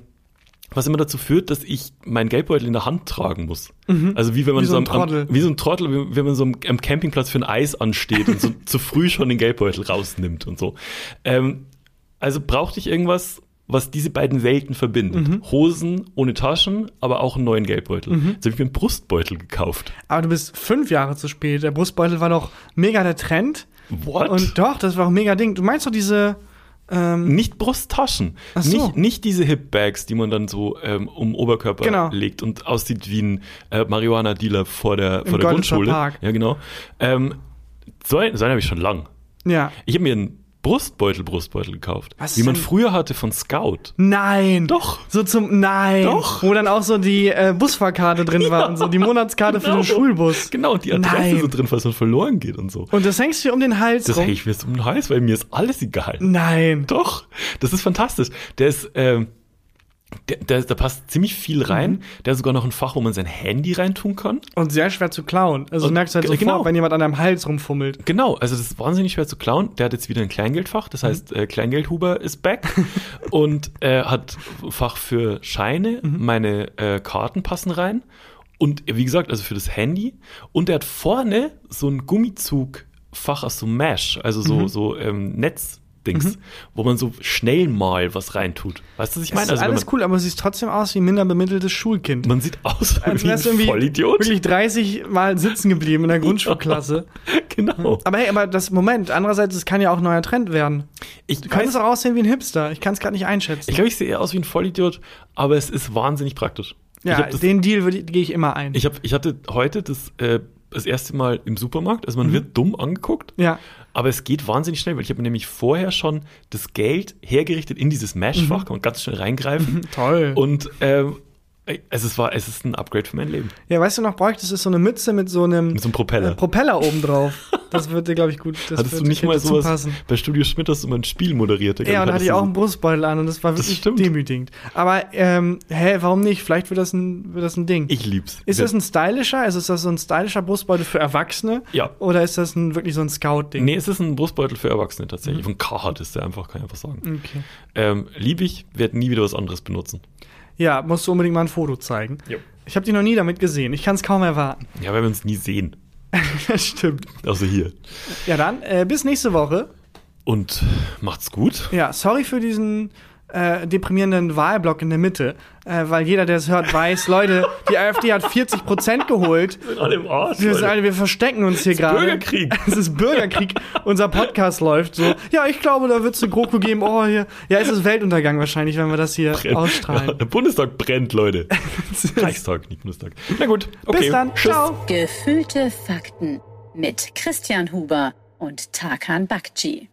was immer dazu führt, dass ich meinen Geldbeutel in der Hand tragen muss. Also wie wenn man Wie so ein am- wie so ein Trottel, wie wenn man so am, am Campingplatz für ein Eis ansteht und so zu früh schon den Geldbeutel rausnimmt und so. Ähm, also brauchte ich irgendwas, was diese beiden Welten verbindet. Mhm. Hosen ohne Taschen, aber auch einen neuen Geldbeutel. Jetzt habe ich mir einen Brustbeutel gekauft. Aber du bist fünf Jahre zu spät. Der Brustbeutel war doch mega der Trend. What? Und doch, das war auch mega Ding. Du meinst doch diese. Ähm, nicht Brusttaschen. Ach so. Nicht, nicht diese Hip-Bags, die man dann so ähm, um Oberkörper Genau. legt und aussieht wie ein äh, Marihuana-Dealer vor der, vor der Grundschule. Park. Ja, genau. Ähm, so einen, so einen habe ich schon lang. ja. Ich habe mir einen Brustbeutel, Brustbeutel gekauft. Was wie man denn? früher hatte von Scout. Nein. Doch. So zum. Nein. Doch. Wo dann auch so die äh, Busfahrkarte drin war und so die Monatskarte für den Schulbus. Genau, und die Adresse Nein. so drin, falls man verloren geht und so. Und das hängst du dir um den Hals Das rum. hänge ich mir jetzt um den Hals, weil mir ist alles egal. Nein. Doch, das ist fantastisch. Der ist, ähm, da passt ziemlich viel rein. Mhm. Der hat sogar noch ein Fach, wo man sein Handy reintun kann. Und sehr schwer zu klauen. Also Und du merkst halt sofort, genau. wenn jemand an deinem Hals rumfummelt. Genau, also das ist wahnsinnig schwer zu klauen. Der hat jetzt wieder ein Kleingeldfach, das heißt, äh, Kleingeldhuber ist back und äh, hat Fach für Scheine, meine äh, Karten passen rein und wie gesagt, also für das Handy und er hat vorne so ein Gummizugfach aus so Mesh, also so, so ähm, Netzdings, wo man so schnell mal was reintut. Weißt du, was ich Das meine? ist Also alles man, cool, aber es sieht trotzdem aus wie ein minder bemitteltes Schulkind. man sieht aus Als wie ein irgendwie Vollidiot. Wirklich 30 Mal sitzen geblieben in der Grundschulklasse. Genau. Aber hey, aber das Moment, andererseits, es kann ja auch ein neuer Trend werden. Ich Du weiß- auch aussehen wie ein Hipster. Ich kann es gerade nicht einschätzen. Ich glaube, ich sehe eher aus wie ein Vollidiot, aber es ist wahnsinnig praktisch. ja, das, den Deal gehe ich immer ein. ich, hab, ich hatte heute das, äh, das erste Mal im Supermarkt, also man wird dumm angeguckt, ja. aber es geht wahnsinnig schnell, weil ich habe nämlich vorher schon das Geld hergerichtet in dieses Mesh-Fach, kann man ganz schnell reingreifen. Toll. Und ähm, also es war, es ist ein Upgrade für mein Leben. ja, weißt du noch, bräuchtest du so eine Mütze mit so einem Mit so einem Propeller. äh, Propeller oben drauf. Das würde, glaube ich, gut. Das Hattest du nicht mal sowas passen. bei Studio Schmidt, hast du mal ein Spiel moderiert? Ja, und da hatte ich auch einen Brustbeutel an und das war Das wirklich stimmt. demütigend. Aber, ähm, hä, warum nicht? Vielleicht wird das ein, wird das ein Ding. Ich lieb's. ist das ein stylischer? Also ist das so ein stylischer Brustbeutel für Erwachsene? Ja. Oder ist das ein, wirklich so ein Scout-Ding? Nee, es ist ein Brustbeutel für Erwachsene Mhm. tatsächlich. Von Carhartt ist der einfach, kann ich einfach sagen. Okay. Ähm, lieb ich, werde nie wieder was anderes benutzen. Ja, musst du unbedingt mal ein Foto zeigen. Jo. Ich habe die noch nie damit gesehen. Ich kann es kaum erwarten. Ja, weil wir uns nie sehen. das stimmt. Außer hier. Ja, dann äh, bis nächste Woche. Und macht's gut. Ja, sorry für diesen äh, deprimierenden Wahlblock in der Mitte, äh, weil jeder, der es hört, weiß, Leute, die AfD hat 40 Prozent geholt. Wir sind alle im Arsch. Wir, sind alle, wir verstecken uns hier gerade. Bürgerkrieg. Es ist Bürgerkrieg. Unser Podcast läuft so. Ja, ich glaube, da wird es eine GroKo geben. Oh, hier. Ja, es ist Weltuntergang wahrscheinlich, wenn wir das hier Brennt. ausstrahlen. Ja, der Bundestag brennt, Leute. Reichstag, nicht Bundestag. Na gut, okay. Bis dann. Tschüss. Ciao. Gefühlte Fakten mit Christian Huber und Tarkan Bakci.